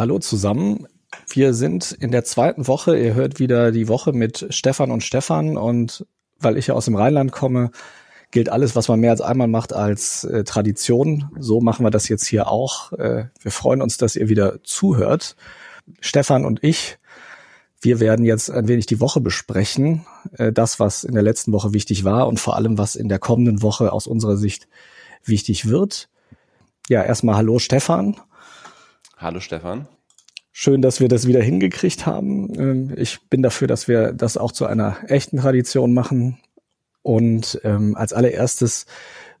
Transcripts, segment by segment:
Hallo zusammen. Wir sind in der zweiten Woche. Ihr hört wieder die Woche mit Stefan und Stefan. Und weil ich ja aus dem Rheinland komme, gilt alles, was man mehr als einmal macht, als äh, Tradition. So machen wir das jetzt hier auch. Äh, wir freuen uns, dass ihr wieder zuhört. Stefan und ich, wir werden jetzt ein wenig die Woche besprechen. Äh, das, was in der letzten Woche wichtig war und vor allem, was in der kommenden Woche aus unserer Sicht wichtig wird. Ja, erstmal hallo Stefan. Hallo Stefan. Schön, dass wir das wieder hingekriegt haben. Ähm, ich bin dafür, dass wir das auch zu einer echten Tradition machen. Und ähm, als allererstes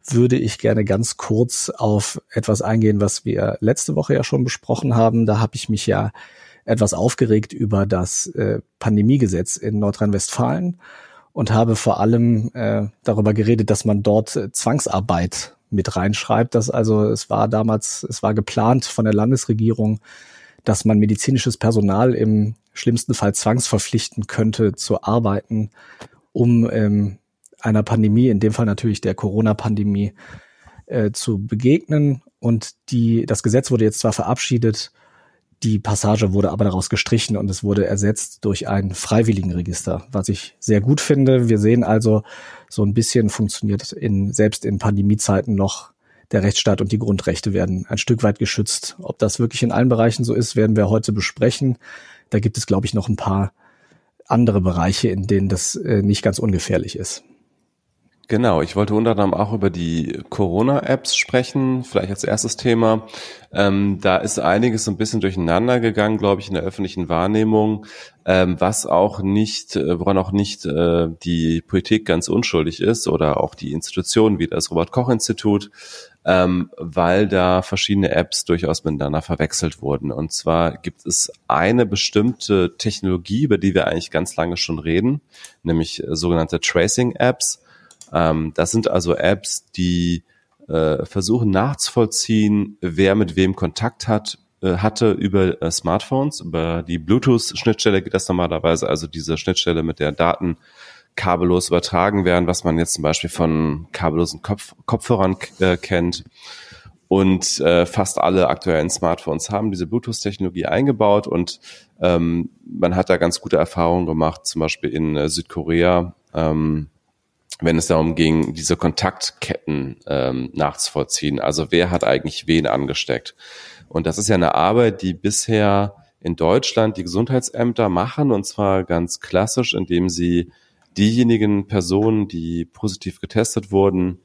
würde ich gerne ganz kurz auf etwas eingehen, was wir letzte Woche ja schon besprochen haben. Da habe ich mich ja etwas aufgeregt über das äh, Pandemiegesetz in Nordrhein-Westfalen und habe vor allem äh, darüber geredet, dass man dort äh, Zwangsarbeit mit reinschreibt, dass also es war damals, es war geplant von der Landesregierung, dass man medizinisches Personal im schlimmsten Fall zwangsverpflichten könnte zu arbeiten, um ähm, einer Pandemie, in dem Fall natürlich der Corona-Pandemie, äh, zu begegnen. Und die, das Gesetz wurde jetzt zwar verabschiedet, die Passage wurde aber daraus gestrichen und es wurde ersetzt durch ein Freiwilligenregister, was ich sehr gut finde. Wir sehen also, so ein bisschen funktioniert in, selbst in Pandemiezeiten noch der Rechtsstaat und die Grundrechte werden ein Stück weit geschützt. Ob das wirklich in allen Bereichen so ist, werden wir heute besprechen. Da gibt es, glaube ich, noch ein paar andere Bereiche, in denen das äh, nicht ganz ungefährlich ist. Genau, ich wollte unter anderem auch über die Corona-Apps sprechen, vielleicht als erstes Thema. Ähm, da ist einiges ein bisschen durcheinander gegangen, glaube ich, in der öffentlichen Wahrnehmung, ähm, was auch nicht, äh, woran auch nicht äh, die Politik ganz unschuldig ist oder auch die Institutionen wie das Robert-Koch-Institut, ähm, weil da verschiedene Apps durchaus miteinander verwechselt wurden. Und zwar gibt es eine bestimmte Technologie, über die wir eigentlich ganz lange schon reden, nämlich äh, sogenannte Tracing-Apps ähm, das sind also Apps, die äh, versuchen nachzuvollziehen, wer mit wem Kontakt hat, äh, hatte über äh, Smartphones. Über die Bluetooth-Schnittstelle geht das normalerweise, also diese Schnittstelle, mit der Daten kabellos übertragen werden, was man jetzt zum Beispiel von kabellosen Kopf Kopfhörern äh, kennt. Und äh, fast alle aktuellen Smartphones haben diese Bluetooth-Technologie eingebaut und ähm, man hat da ganz gute Erfahrungen gemacht, zum Beispiel in äh, Südkorea. Ähm, wenn es darum ging, diese Kontaktketten ähm, nachzuvollziehen. Also wer hat eigentlich wen angesteckt? Und das ist ja eine Arbeit, die bisher in Deutschland die Gesundheitsämter machen, und zwar ganz klassisch, indem sie diejenigen Personen, die positiv getestet wurden,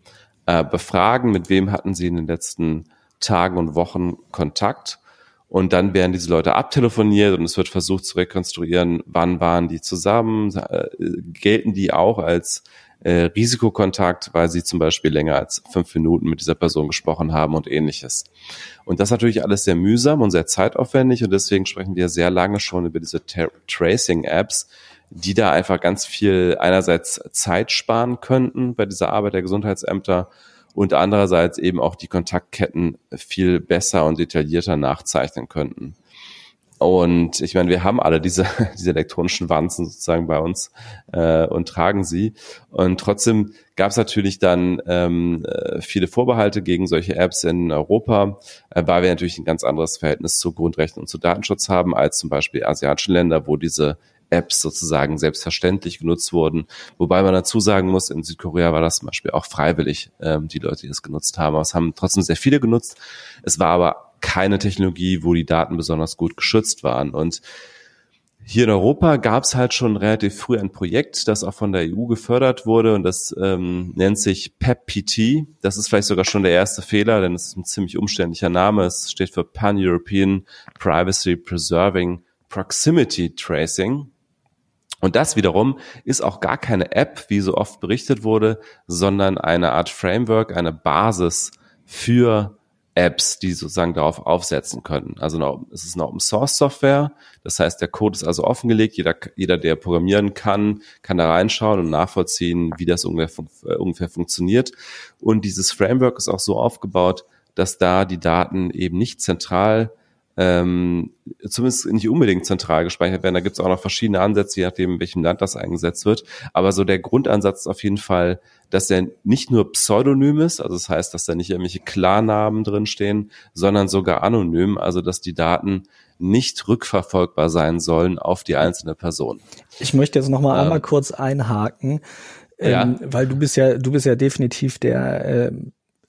äh, befragen, mit wem hatten sie in den letzten Tagen und Wochen Kontakt. Und dann werden diese Leute abtelefoniert und es wird versucht zu rekonstruieren, wann waren die zusammen, äh, gelten die auch als äh, Risikokontakt, weil sie zum Beispiel länger als fünf Minuten mit dieser Person gesprochen haben und ähnliches. Und das ist natürlich alles sehr mühsam und sehr zeitaufwendig und deswegen sprechen wir sehr lange schon über diese Tracing-Apps, die da einfach ganz viel einerseits Zeit sparen könnten bei dieser Arbeit der Gesundheitsämter und andererseits eben auch die Kontaktketten viel besser und detaillierter nachzeichnen könnten. Und ich meine, wir haben alle diese, diese elektronischen Wanzen sozusagen bei uns äh, und tragen sie. Und trotzdem gab es natürlich dann ähm, äh, viele Vorbehalte gegen solche Apps in Europa, äh, weil wir natürlich ein ganz anderes Verhältnis zu Grundrechten und zu Datenschutz haben als zum Beispiel asiatischen Länder, wo diese Apps sozusagen selbstverständlich genutzt wurden. Wobei man dazu sagen muss, in Südkorea war das zum Beispiel auch freiwillig, ähm, die Leute, die das genutzt haben. Aber es haben trotzdem sehr viele genutzt. Es war aber keine Technologie, wo die Daten besonders gut geschützt waren. Und hier in Europa gab es halt schon relativ früh ein Projekt, das auch von der EU gefördert wurde und das ähm, nennt sich PEPPT. Das ist vielleicht sogar schon der erste Fehler, denn es ist ein ziemlich umständlicher Name. Es steht für Pan-European Privacy Preserving Proximity Tracing. Und das wiederum ist auch gar keine App, wie so oft berichtet wurde, sondern eine Art Framework, eine Basis für Apps, die sozusagen darauf aufsetzen können. Also es ist eine Open Source Software. Das heißt, der Code ist also offengelegt. Jeder, jeder, der programmieren kann, kann da reinschauen und nachvollziehen, wie das ungefähr, äh, ungefähr funktioniert. Und dieses Framework ist auch so aufgebaut, dass da die Daten eben nicht zentral ähm, zumindest nicht unbedingt zentral gespeichert werden. Da gibt es auch noch verschiedene Ansätze, je nachdem, in welchem Land das eingesetzt wird. Aber so der Grundansatz ist auf jeden Fall, dass er nicht nur pseudonym ist, also das heißt, dass da nicht irgendwelche Klarnamen drinstehen, sondern sogar anonym, also dass die Daten nicht rückverfolgbar sein sollen auf die einzelne Person. Ich möchte jetzt noch mal ähm, einmal kurz einhaken, ähm, ja. weil du bist ja, du bist ja definitiv der äh,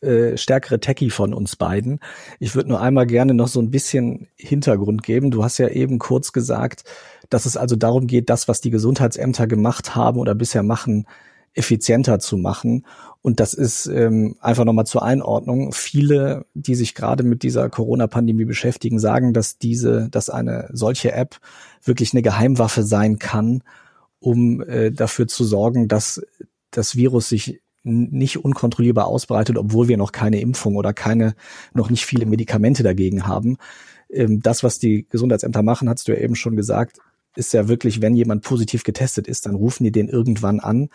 äh, stärkere Techie von uns beiden. Ich würde nur einmal gerne noch so ein bisschen Hintergrund geben. Du hast ja eben kurz gesagt, dass es also darum geht, das, was die Gesundheitsämter gemacht haben oder bisher machen, effizienter zu machen. Und das ist ähm, einfach nochmal zur Einordnung. Viele, die sich gerade mit dieser Corona-Pandemie beschäftigen, sagen, dass diese, dass eine solche App wirklich eine Geheimwaffe sein kann, um äh, dafür zu sorgen, dass das Virus sich nicht unkontrollierbar ausbreitet, obwohl wir noch keine Impfung oder keine, noch nicht viele Medikamente dagegen haben. Ähm, das, was die Gesundheitsämter machen, hast du ja eben schon gesagt, ist ja wirklich, wenn jemand positiv getestet ist, dann rufen die den irgendwann an,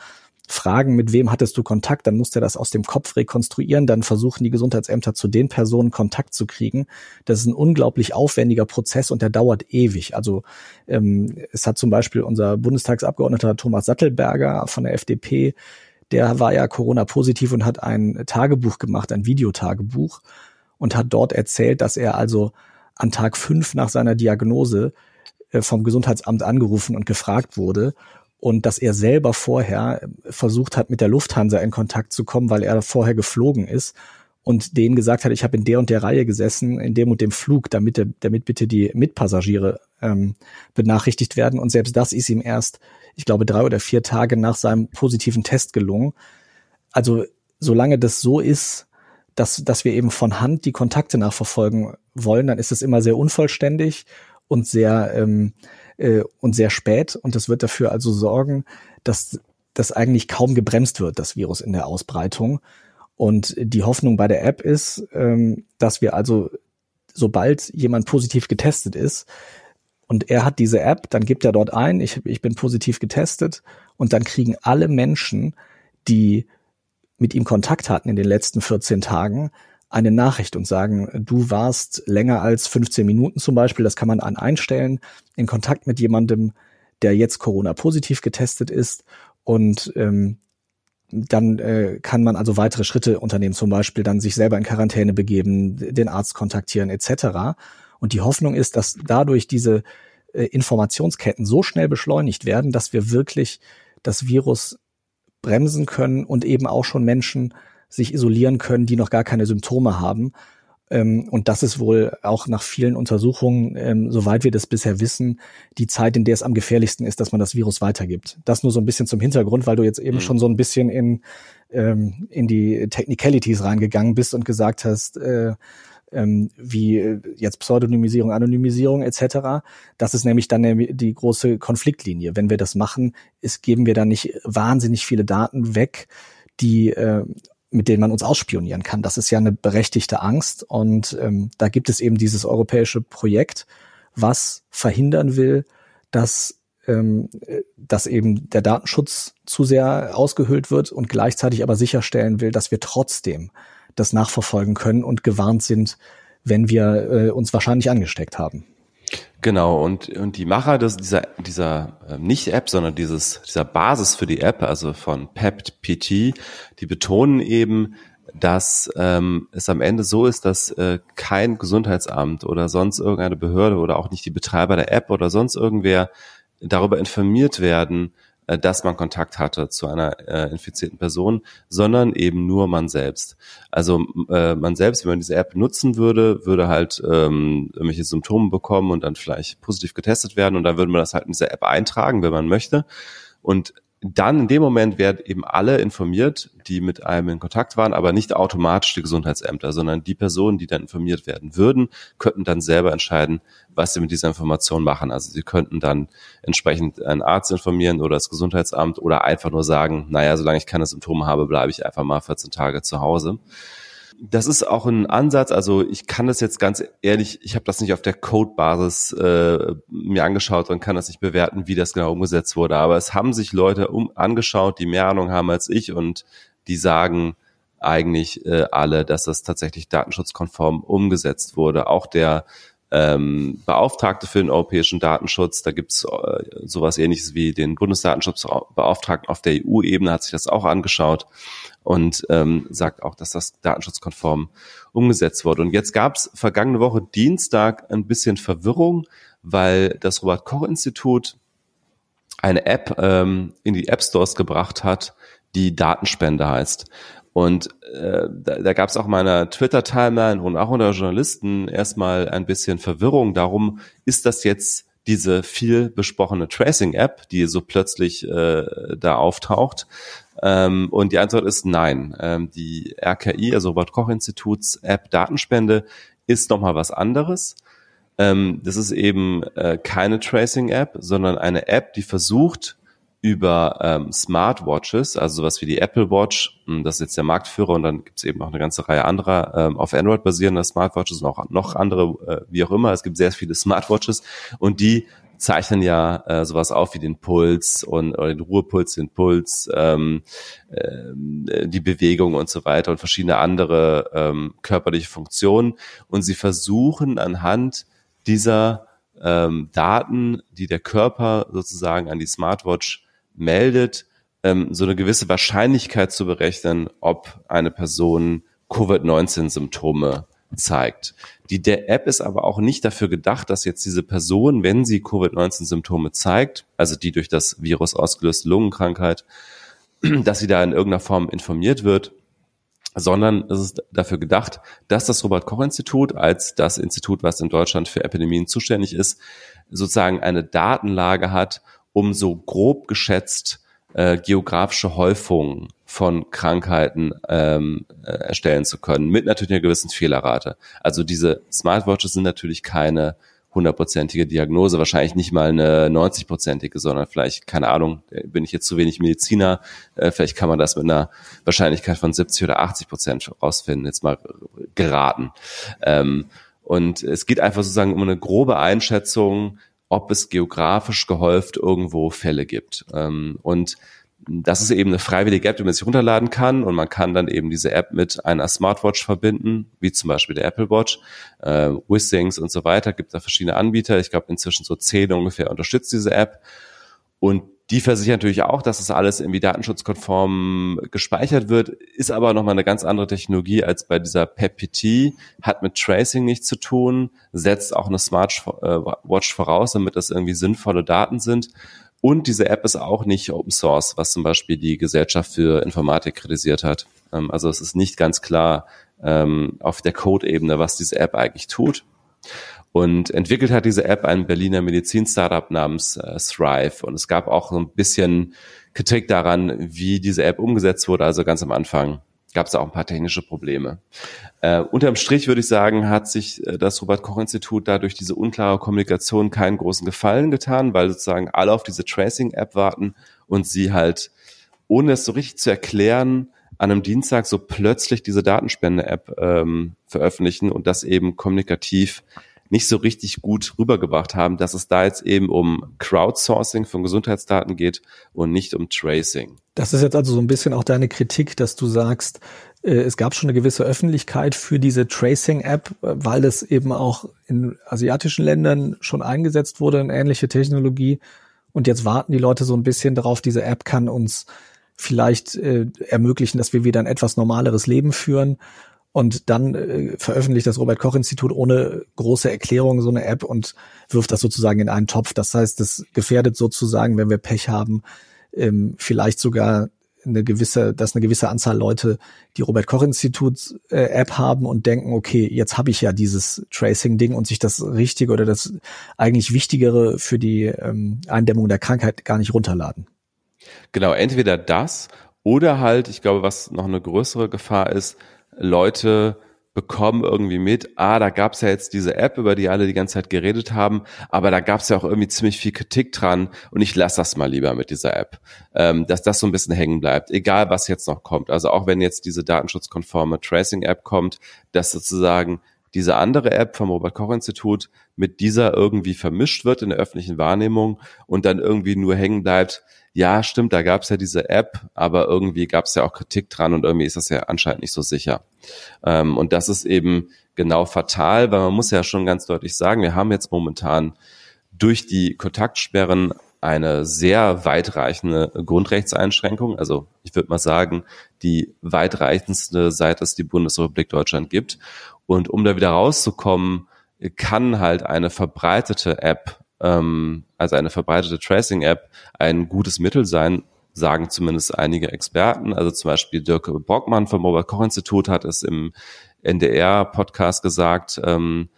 fragen, mit wem hattest du Kontakt, dann muss der das aus dem Kopf rekonstruieren, dann versuchen die Gesundheitsämter zu den Personen Kontakt zu kriegen. Das ist ein unglaublich aufwendiger Prozess und der dauert ewig. Also ähm, es hat zum Beispiel unser Bundestagsabgeordneter Thomas Sattelberger von der FDP der war ja Corona-positiv und hat ein Tagebuch gemacht, ein Videotagebuch und hat dort erzählt, dass er also an Tag fünf nach seiner Diagnose äh, vom Gesundheitsamt angerufen und gefragt wurde und dass er selber vorher versucht hat, mit der Lufthansa in Kontakt zu kommen, weil er vorher geflogen ist und denen gesagt hat, ich habe in der und der Reihe gesessen, in dem und dem Flug, damit, damit bitte die Mitpassagiere ähm, benachrichtigt werden. Und selbst das ist ihm erst ich glaube, drei oder vier Tage nach seinem positiven Test gelungen. Also solange das so ist, dass, dass wir eben von Hand die Kontakte nachverfolgen wollen, dann ist es immer sehr unvollständig und sehr ähm, äh, und sehr spät. Und das wird dafür also sorgen, dass das eigentlich kaum gebremst wird, das Virus in der Ausbreitung. Und die Hoffnung bei der App ist, ähm, dass wir also, sobald jemand positiv getestet ist, und er hat diese App, dann gibt er dort ein, ich, ich bin positiv getestet und dann kriegen alle Menschen, die mit ihm Kontakt hatten in den letzten 14 Tagen, eine Nachricht und sagen, du warst länger als 15 Minuten zum Beispiel, das kann man an einstellen, in Kontakt mit jemandem, der jetzt Corona-positiv getestet ist. Und ähm, dann äh, kann man also weitere Schritte unternehmen, zum Beispiel dann sich selber in Quarantäne begeben, den Arzt kontaktieren etc. Und die Hoffnung ist, dass dadurch diese äh, Informationsketten so schnell beschleunigt werden, dass wir wirklich das Virus bremsen können und eben auch schon Menschen sich isolieren können, die noch gar keine Symptome haben. Ähm, und das ist wohl auch nach vielen Untersuchungen, ähm, soweit wir das bisher wissen, die Zeit, in der es am gefährlichsten ist, dass man das Virus weitergibt. Das nur so ein bisschen zum Hintergrund, weil du jetzt eben mhm. schon so ein bisschen in, ähm, in die Technicalities reingegangen bist und gesagt hast, äh, ähm, wie äh, jetzt Pseudonymisierung, Anonymisierung etc. Das ist nämlich dann die große Konfliktlinie. Wenn wir das machen, ist, geben wir dann nicht wahnsinnig viele Daten weg, die äh, mit denen man uns ausspionieren kann. Das ist ja eine berechtigte Angst und ähm, da gibt es eben dieses europäische Projekt, was verhindern will, dass ähm, dass eben der Datenschutz zu sehr ausgehöhlt wird und gleichzeitig aber sicherstellen will, dass wir trotzdem das nachverfolgen können und gewarnt sind, wenn wir äh, uns wahrscheinlich angesteckt haben. Genau, und, und die Macher des, dieser, dieser äh, nicht App, sondern dieses, dieser Basis für die App, also von PEPT-PT, die betonen eben, dass ähm, es am Ende so ist, dass äh, kein Gesundheitsamt oder sonst irgendeine Behörde oder auch nicht die Betreiber der App oder sonst irgendwer darüber informiert werden, dass man Kontakt hatte zu einer äh, infizierten Person, sondern eben nur man selbst. Also äh, man selbst, wenn man diese App nutzen würde, würde halt ähm, irgendwelche Symptome bekommen und dann vielleicht positiv getestet werden und dann würde man das halt in dieser App eintragen, wenn man möchte. Und dann in dem Moment werden eben alle informiert, die mit einem in Kontakt waren, aber nicht automatisch die Gesundheitsämter, sondern die Personen, die dann informiert werden würden, könnten dann selber entscheiden, was sie mit dieser Information machen. Also sie könnten dann entsprechend einen Arzt informieren oder das Gesundheitsamt oder einfach nur sagen, naja, solange ich keine Symptome habe, bleibe ich einfach mal 14 Tage zu Hause das ist auch ein Ansatz. Also ich kann das jetzt ganz ehrlich, ich habe das nicht auf der Code-Basis äh, mir angeschaut und kann das nicht bewerten, wie das genau umgesetzt wurde. Aber es haben sich Leute um, angeschaut, die mehr Ahnung haben als ich und die sagen eigentlich äh, alle, dass das tatsächlich datenschutzkonform umgesetzt wurde. Auch der ähm, Beauftragte für den europäischen Datenschutz. Da gibt's äh, sowas ähnliches wie den Bundesdatenschutzbeauftragten auf der EU-Ebene, hat sich das auch angeschaut und ähm, sagt auch, dass das datenschutzkonform umgesetzt wurde. Und jetzt gab's vergangene Woche Dienstag ein bisschen Verwirrung, weil das Robert Koch Institut eine App ähm, in die App Stores gebracht hat, die Datenspende heißt. Und äh, da, da gab es auch meiner Twitter-Timeline und auch unter Journalisten erstmal ein bisschen Verwirrung darum, ist das jetzt diese viel besprochene Tracing-App, die so plötzlich äh, da auftaucht? Ähm, und die Antwort ist nein. Ähm, die RKI, also Robert Koch Instituts App Datenspende, ist nochmal was anderes. Ähm, das ist eben äh, keine Tracing-App, sondern eine App, die versucht, über ähm, Smartwatches, also sowas wie die Apple Watch, hm, das ist jetzt der Marktführer und dann gibt es eben noch eine ganze Reihe anderer ähm, auf Android basierender Smartwatches und auch noch andere, äh, wie auch immer. Es gibt sehr viele Smartwatches und die zeichnen ja äh, sowas auf wie den Puls und oder den Ruhepuls, den Puls, ähm, äh, die Bewegung und so weiter und verschiedene andere ähm, körperliche Funktionen. Und sie versuchen anhand dieser ähm, Daten, die der Körper sozusagen an die Smartwatch meldet, ähm, so eine gewisse Wahrscheinlichkeit zu berechnen, ob eine Person Covid-19-Symptome zeigt. Die der App ist aber auch nicht dafür gedacht, dass jetzt diese Person, wenn sie Covid-19-Symptome zeigt, also die durch das Virus ausgelöste Lungenkrankheit, dass sie da in irgendeiner Form informiert wird, sondern es ist dafür gedacht, dass das Robert Koch Institut als das Institut, was in Deutschland für Epidemien zuständig ist, sozusagen eine Datenlage hat, um so grob geschätzt äh, geografische Häufungen von Krankheiten ähm, äh, erstellen zu können, mit natürlich einer gewissen Fehlerrate. Also diese Smartwatches sind natürlich keine hundertprozentige Diagnose, wahrscheinlich nicht mal eine 90-prozentige, sondern vielleicht, keine Ahnung, bin ich jetzt zu wenig Mediziner, äh, vielleicht kann man das mit einer Wahrscheinlichkeit von 70 oder 80 Prozent rausfinden, jetzt mal geraten. Ähm, und es geht einfach sozusagen um eine grobe Einschätzung, ob es geografisch gehäuft irgendwo Fälle gibt. Ähm, und das ist eben eine freiwillige App, die man sich runterladen kann und man kann dann eben diese App mit einer Smartwatch verbinden, wie zum Beispiel der Apple Watch, äh, Wissings und so weiter. Gibt da verschiedene Anbieter. Ich glaube inzwischen so zehn ungefähr unterstützt diese App. Und die versichern natürlich auch, dass das alles irgendwie datenschutzkonform gespeichert wird, ist aber nochmal eine ganz andere Technologie als bei dieser PEPPT, hat mit Tracing nichts zu tun, setzt auch eine Smartwatch voraus, damit das irgendwie sinnvolle Daten sind. Und diese App ist auch nicht Open Source, was zum Beispiel die Gesellschaft für Informatik kritisiert hat. Ähm, also es ist nicht ganz klar ähm, auf der Code-Ebene, was diese App eigentlich tut. Und entwickelt hat diese App ein Berliner Medizin-Startup namens äh, Thrive. Und es gab auch so ein bisschen Kritik daran, wie diese App umgesetzt wurde. Also ganz am Anfang gab es auch ein paar technische Probleme. Äh, unterm Strich würde ich sagen, hat sich äh, das Robert-Koch-Institut da durch diese unklare Kommunikation keinen großen Gefallen getan, weil sozusagen alle auf diese Tracing-App warten und sie halt, ohne es so richtig zu erklären, an einem Dienstag so plötzlich diese Datenspende-App ähm, veröffentlichen und das eben kommunikativ nicht so richtig gut rübergebracht haben, dass es da jetzt eben um Crowdsourcing von Gesundheitsdaten geht und nicht um Tracing. Das ist jetzt also so ein bisschen auch deine Kritik, dass du sagst, äh, es gab schon eine gewisse Öffentlichkeit für diese Tracing-App, weil das eben auch in asiatischen Ländern schon eingesetzt wurde, eine ähnliche Technologie. Und jetzt warten die Leute so ein bisschen darauf, diese App kann uns vielleicht äh, ermöglichen, dass wir wieder ein etwas normaleres Leben führen. Und dann äh, veröffentlicht das Robert Koch Institut ohne große Erklärung so eine App und wirft das sozusagen in einen Topf. Das heißt, das gefährdet sozusagen, wenn wir Pech haben, ähm, vielleicht sogar eine gewisse, dass eine gewisse Anzahl Leute die Robert Koch Institut äh, App haben und denken, okay, jetzt habe ich ja dieses Tracing Ding und sich das Richtige oder das eigentlich Wichtigere für die ähm, Eindämmung der Krankheit gar nicht runterladen. Genau, entweder das oder halt, ich glaube, was noch eine größere Gefahr ist, Leute bekommen irgendwie mit, ah, da gab's ja jetzt diese App, über die alle die ganze Zeit geredet haben, aber da gab's ja auch irgendwie ziemlich viel Kritik dran und ich lasse das mal lieber mit dieser App, ähm, dass das so ein bisschen hängen bleibt, egal was jetzt noch kommt. Also auch wenn jetzt diese datenschutzkonforme Tracing-App kommt, dass sozusagen diese andere App vom Robert Koch Institut mit dieser irgendwie vermischt wird in der öffentlichen Wahrnehmung und dann irgendwie nur hängen bleibt, ja, stimmt, da gab es ja diese App, aber irgendwie gab es ja auch Kritik dran und irgendwie ist das ja anscheinend nicht so sicher. Ähm, und das ist eben genau fatal, weil man muss ja schon ganz deutlich sagen, wir haben jetzt momentan durch die Kontaktsperren eine sehr weitreichende Grundrechtseinschränkung. Also ich würde mal sagen, die weitreichendste, seit es die Bundesrepublik Deutschland gibt. Und um da wieder rauszukommen, kann halt eine verbreitete App, ähm, also eine verbreitete Tracing-App, ein gutes Mittel sein, sagen zumindest einige Experten. Also zum Beispiel Dirk Bockmann vom Robert Koch Institut hat es im NDR-Podcast gesagt, ähm,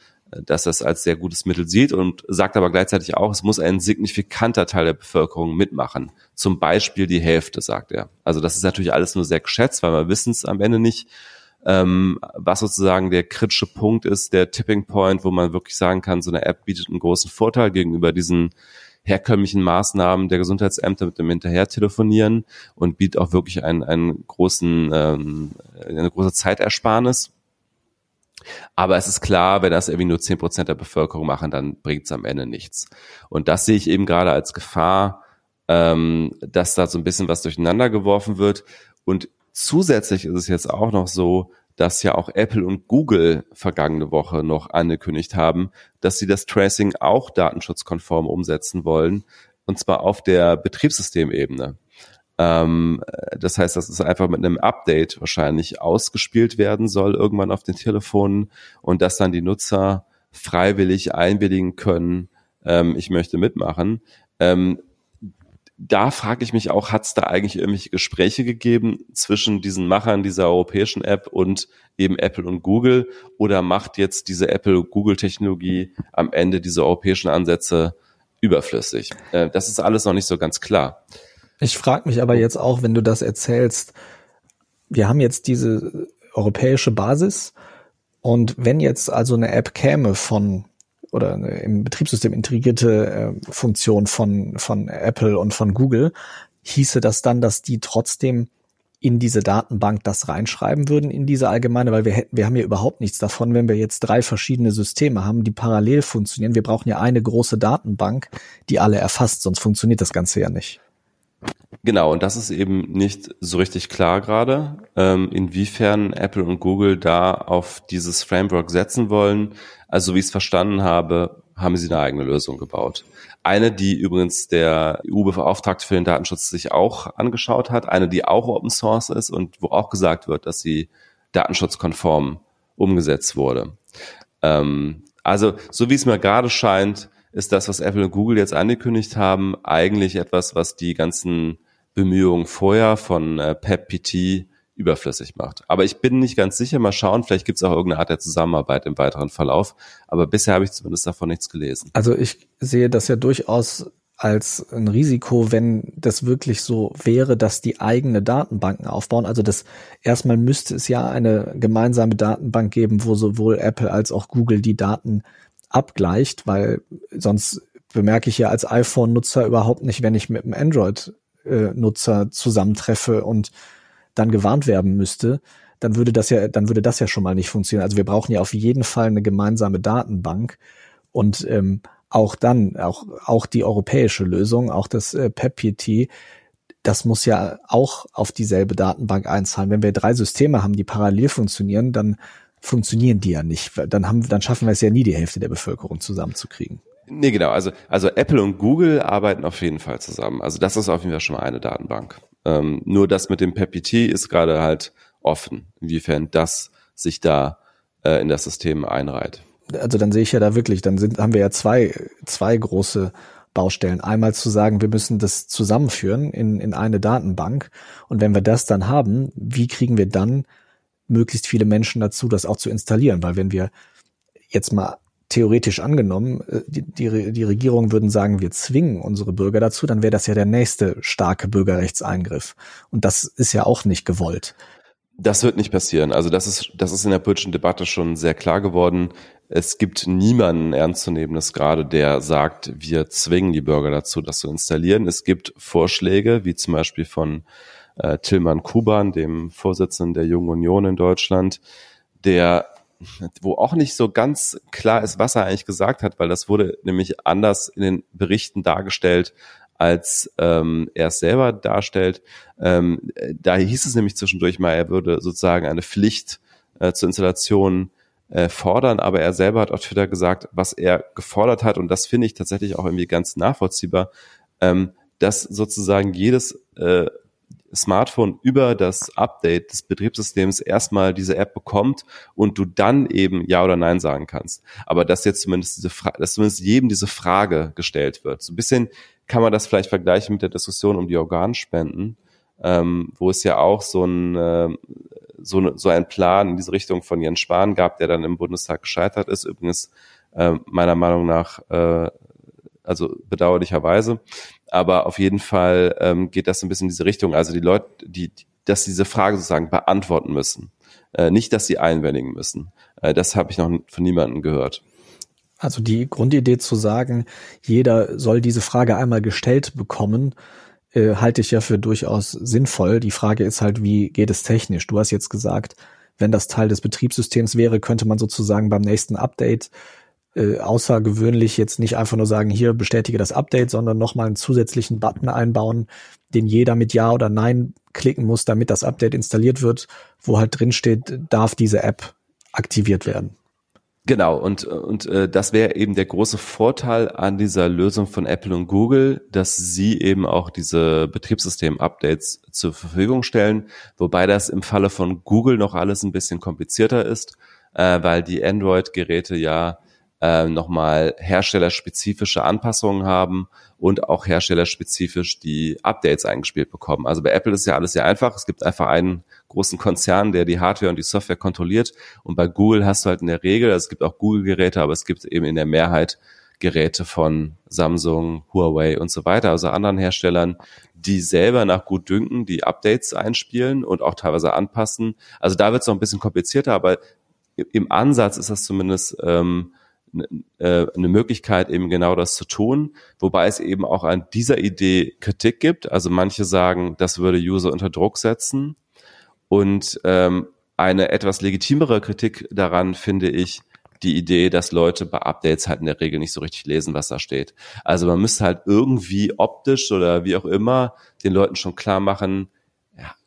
dass das als sehr gutes Mittel sieht und sagt aber gleichzeitig auch, es muss ein signifikanter Teil der Bevölkerung mitmachen. Zum Beispiel die Hälfte, sagt er. Also das ist natürlich alles nur sehr geschätzt, weil wir wissen es am Ende nicht, ähm, was sozusagen der kritische Punkt ist, der Tipping Point, wo man wirklich sagen kann, so eine App bietet einen großen Vorteil gegenüber diesen herkömmlichen Maßnahmen der Gesundheitsämter mit dem Hinterher-Telefonieren und bietet auch wirklich einen, einen großen, ähm, eine große Zeitersparnis. Aber es ist klar, wenn das irgendwie nur zehn Prozent der Bevölkerung machen, dann bringt es am Ende nichts. Und das sehe ich eben gerade als Gefahr, ähm, dass da so ein bisschen was durcheinander geworfen wird. Und zusätzlich ist es jetzt auch noch so, dass ja auch Apple und Google vergangene Woche noch angekündigt haben, dass sie das Tracing auch datenschutzkonform umsetzen wollen, und zwar auf der Betriebssystemebene. Ähm, das heißt, dass es einfach mit einem Update wahrscheinlich ausgespielt werden soll, irgendwann auf den Telefonen und dass dann die Nutzer freiwillig einwilligen können, ähm, ich möchte mitmachen. Ähm, da frage ich mich auch, hat es da eigentlich irgendwelche Gespräche gegeben zwischen diesen Machern dieser europäischen App und eben Apple und Google oder macht jetzt diese Apple-Google-Technologie am Ende diese europäischen Ansätze überflüssig? Äh, das ist alles noch nicht so ganz klar. Ich frage mich aber jetzt auch, wenn du das erzählst, wir haben jetzt diese europäische Basis und wenn jetzt also eine App käme von oder im Betriebssystem integrierte äh, Funktion von, von Apple und von Google, hieße das dann, dass die trotzdem in diese Datenbank das reinschreiben würden in diese allgemeine, weil wir wir haben ja überhaupt nichts davon, wenn wir jetzt drei verschiedene Systeme haben, die parallel funktionieren. Wir brauchen ja eine große Datenbank, die alle erfasst, sonst funktioniert das Ganze ja nicht. Genau, und das ist eben nicht so richtig klar gerade, ähm, inwiefern Apple und Google da auf dieses Framework setzen wollen. Also wie ich es verstanden habe, haben sie eine eigene Lösung gebaut. Eine, die übrigens der EU-Beauftragte für den Datenschutz sich auch angeschaut hat, eine, die auch Open Source ist und wo auch gesagt wird, dass sie datenschutzkonform umgesetzt wurde. Ähm, also, so wie es mir gerade scheint, ist das, was Apple und Google jetzt angekündigt haben, eigentlich etwas, was die ganzen Bemühungen vorher von äh, PepPT überflüssig macht. Aber ich bin nicht ganz sicher. Mal schauen, vielleicht gibt es auch irgendeine Art der Zusammenarbeit im weiteren Verlauf. Aber bisher habe ich zumindest davon nichts gelesen. Also ich sehe das ja durchaus als ein Risiko, wenn das wirklich so wäre, dass die eigene Datenbanken aufbauen. Also das erstmal müsste es ja eine gemeinsame Datenbank geben, wo sowohl Apple als auch Google die Daten abgleicht, weil sonst bemerke ich ja als iPhone-Nutzer überhaupt nicht, wenn ich mit einem Android-Nutzer zusammentreffe und dann gewarnt werden müsste, dann würde das ja, dann würde das ja schon mal nicht funktionieren. Also wir brauchen ja auf jeden Fall eine gemeinsame Datenbank und ähm, auch dann, auch, auch die europäische Lösung, auch das äh, PEPPT, das muss ja auch auf dieselbe Datenbank einzahlen. Wenn wir drei Systeme haben, die parallel funktionieren, dann funktionieren die ja nicht. Dann haben, dann schaffen wir es ja nie, die Hälfte der Bevölkerung zusammenzukriegen. Nee, genau. Also, also Apple und Google arbeiten auf jeden Fall zusammen. Also das ist auf jeden Fall schon mal eine Datenbank. Ähm, nur das mit dem PPT ist gerade halt offen, inwiefern das sich da äh, in das System einreiht. Also dann sehe ich ja da wirklich, dann sind, haben wir ja zwei, zwei große Baustellen. Einmal zu sagen, wir müssen das zusammenführen in, in eine Datenbank. Und wenn wir das dann haben, wie kriegen wir dann möglichst viele Menschen dazu, das auch zu installieren. Weil wenn wir jetzt mal theoretisch angenommen, äh, die, die, die Regierung würden sagen, wir zwingen unsere Bürger dazu, dann wäre das ja der nächste starke Bürgerrechtseingriff. Und das ist ja auch nicht gewollt. Das wird nicht passieren. Also das ist, das ist in der politischen Debatte schon sehr klar geworden. Es gibt niemanden ernstzunehmendes gerade, der sagt, wir zwingen die Bürger dazu, das zu installieren. Es gibt Vorschläge, wie zum Beispiel von äh, Tilman Kuban, dem Vorsitzenden der Jungen Union in Deutschland, der wo auch nicht so ganz klar ist, was er eigentlich gesagt hat, weil das wurde nämlich anders in den Berichten dargestellt, als ähm, er es selber darstellt. Ähm, da hieß es nämlich zwischendurch mal, er würde sozusagen eine Pflicht äh, zur Installation äh, fordern, aber er selber hat auf Twitter gesagt, was er gefordert hat und das finde ich tatsächlich auch irgendwie ganz nachvollziehbar, ähm, dass sozusagen jedes äh, Smartphone über das Update des Betriebssystems erstmal diese App bekommt und du dann eben Ja oder Nein sagen kannst. Aber dass jetzt zumindest diese Frage, dass zumindest jedem diese Frage gestellt wird. So ein bisschen kann man das vielleicht vergleichen mit der Diskussion um die Organspenden, ähm, wo es ja auch so ein, äh, so, ne, so ein Plan in diese Richtung von Jens Spahn gab, der dann im Bundestag gescheitert ist. Übrigens äh, meiner Meinung nach, äh, also bedauerlicherweise. Aber auf jeden Fall ähm, geht das ein bisschen in diese Richtung. Also die Leute, die, dass diese Frage sozusagen beantworten müssen. Äh, nicht, dass sie einwilligen müssen. Äh, das habe ich noch von niemandem gehört. Also die Grundidee zu sagen, jeder soll diese Frage einmal gestellt bekommen, äh, halte ich ja für durchaus sinnvoll. Die Frage ist halt, wie geht es technisch? Du hast jetzt gesagt, wenn das Teil des Betriebssystems wäre, könnte man sozusagen beim nächsten Update äh, außergewöhnlich jetzt nicht einfach nur sagen, hier bestätige das Update, sondern nochmal einen zusätzlichen Button einbauen, den jeder mit Ja oder Nein klicken muss, damit das Update installiert wird, wo halt drin steht, darf diese App aktiviert werden. Genau, und, und äh, das wäre eben der große Vorteil an dieser Lösung von Apple und Google, dass sie eben auch diese Betriebssystem-Updates zur Verfügung stellen, wobei das im Falle von Google noch alles ein bisschen komplizierter ist, äh, weil die Android-Geräte ja äh, nochmal herstellerspezifische Anpassungen haben und auch herstellerspezifisch die Updates eingespielt bekommen. Also bei Apple ist ja alles sehr einfach. Es gibt einfach einen großen Konzern, der die Hardware und die Software kontrolliert. Und bei Google hast du halt in der Regel, also es gibt auch Google-Geräte, aber es gibt eben in der Mehrheit Geräte von Samsung, Huawei und so weiter, also anderen Herstellern, die selber nach gut dünken die Updates einspielen und auch teilweise anpassen. Also da wird es noch ein bisschen komplizierter, aber im Ansatz ist das zumindest ähm, äh, eine Möglichkeit, eben genau das zu tun, wobei es eben auch an dieser Idee Kritik gibt. Also manche sagen, das würde User unter Druck setzen. Und ähm, eine etwas legitimere Kritik daran finde ich die Idee, dass Leute bei Updates halt in der Regel nicht so richtig lesen, was da steht. Also man müsste halt irgendwie optisch oder wie auch immer den Leuten schon klar machen,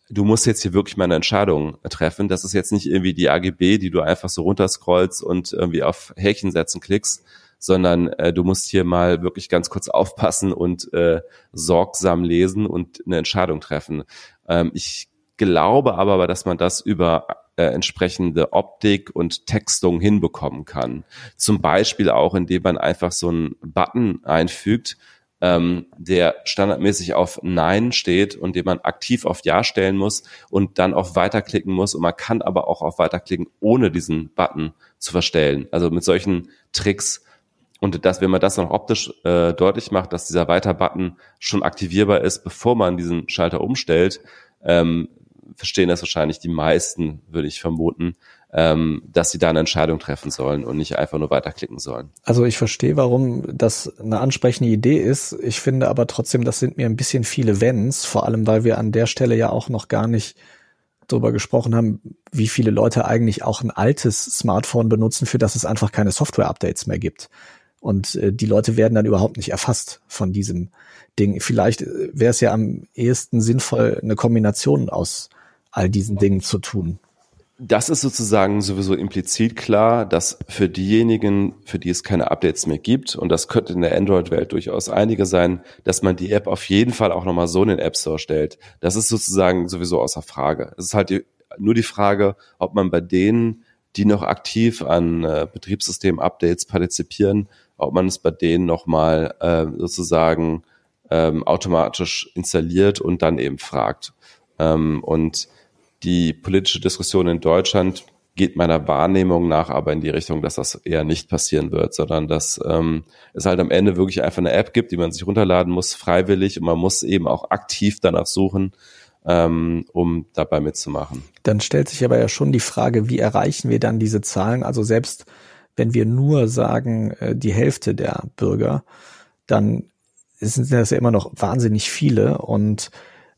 du musst jetzt hier wirklich mal eine Entscheidung treffen. Das ist jetzt nicht irgendwie die AGB, die du einfach so runterscrollst und irgendwie auf Häkchen setzen klickst, sondern äh, du musst hier mal wirklich ganz kurz aufpassen und äh, sorgsam lesen und eine Entscheidung treffen. Ähm, ich glaube aber, dass man das über äh, entsprechende Optik und Textung hinbekommen kann. Zum Beispiel auch, indem man einfach so einen Button einfügt, ähm, der standardmäßig auf Nein steht und den man aktiv auf Ja stellen muss und dann auf Weiterklicken muss. Und man kann aber auch auf Weiterklicken, ohne diesen Button zu verstellen. Also mit solchen Tricks. Und dass, wenn man das noch optisch äh, deutlich macht, dass dieser Weiter-Button schon aktivierbar ist, bevor man diesen Schalter umstellt, ähm, verstehen das wahrscheinlich die meisten, würde ich vermuten, ähm, dass sie da eine Entscheidung treffen sollen und nicht einfach nur weiterklicken sollen. Also ich verstehe, warum das eine ansprechende Idee ist. Ich finde aber trotzdem, das sind mir ein bisschen viele Wenns, vor allem weil wir an der Stelle ja auch noch gar nicht darüber gesprochen haben, wie viele Leute eigentlich auch ein altes Smartphone benutzen, für das es einfach keine Software-Updates mehr gibt. Und äh, die Leute werden dann überhaupt nicht erfasst von diesem Ding. Vielleicht äh, wäre es ja am ehesten sinnvoll, eine Kombination aus all diesen Dingen zu tun. Das ist sozusagen sowieso implizit klar, dass für diejenigen, für die es keine Updates mehr gibt, und das könnte in der Android-Welt durchaus einige sein, dass man die App auf jeden Fall auch nochmal so in den App Store stellt. Das ist sozusagen sowieso außer Frage. Es ist halt die, nur die Frage, ob man bei denen, die noch aktiv an äh, Betriebssystem-Updates partizipieren, ob man es bei denen nochmal äh, sozusagen ähm, automatisch installiert und dann eben fragt. Ähm, und die politische Diskussion in Deutschland geht meiner Wahrnehmung nach aber in die Richtung, dass das eher nicht passieren wird, sondern dass ähm, es halt am Ende wirklich einfach eine App gibt, die man sich runterladen muss, freiwillig und man muss eben auch aktiv danach suchen, ähm, um dabei mitzumachen. Dann stellt sich aber ja schon die Frage, wie erreichen wir dann diese Zahlen? Also selbst wenn wir nur sagen, äh, die Hälfte der Bürger, dann sind das ja immer noch wahnsinnig viele und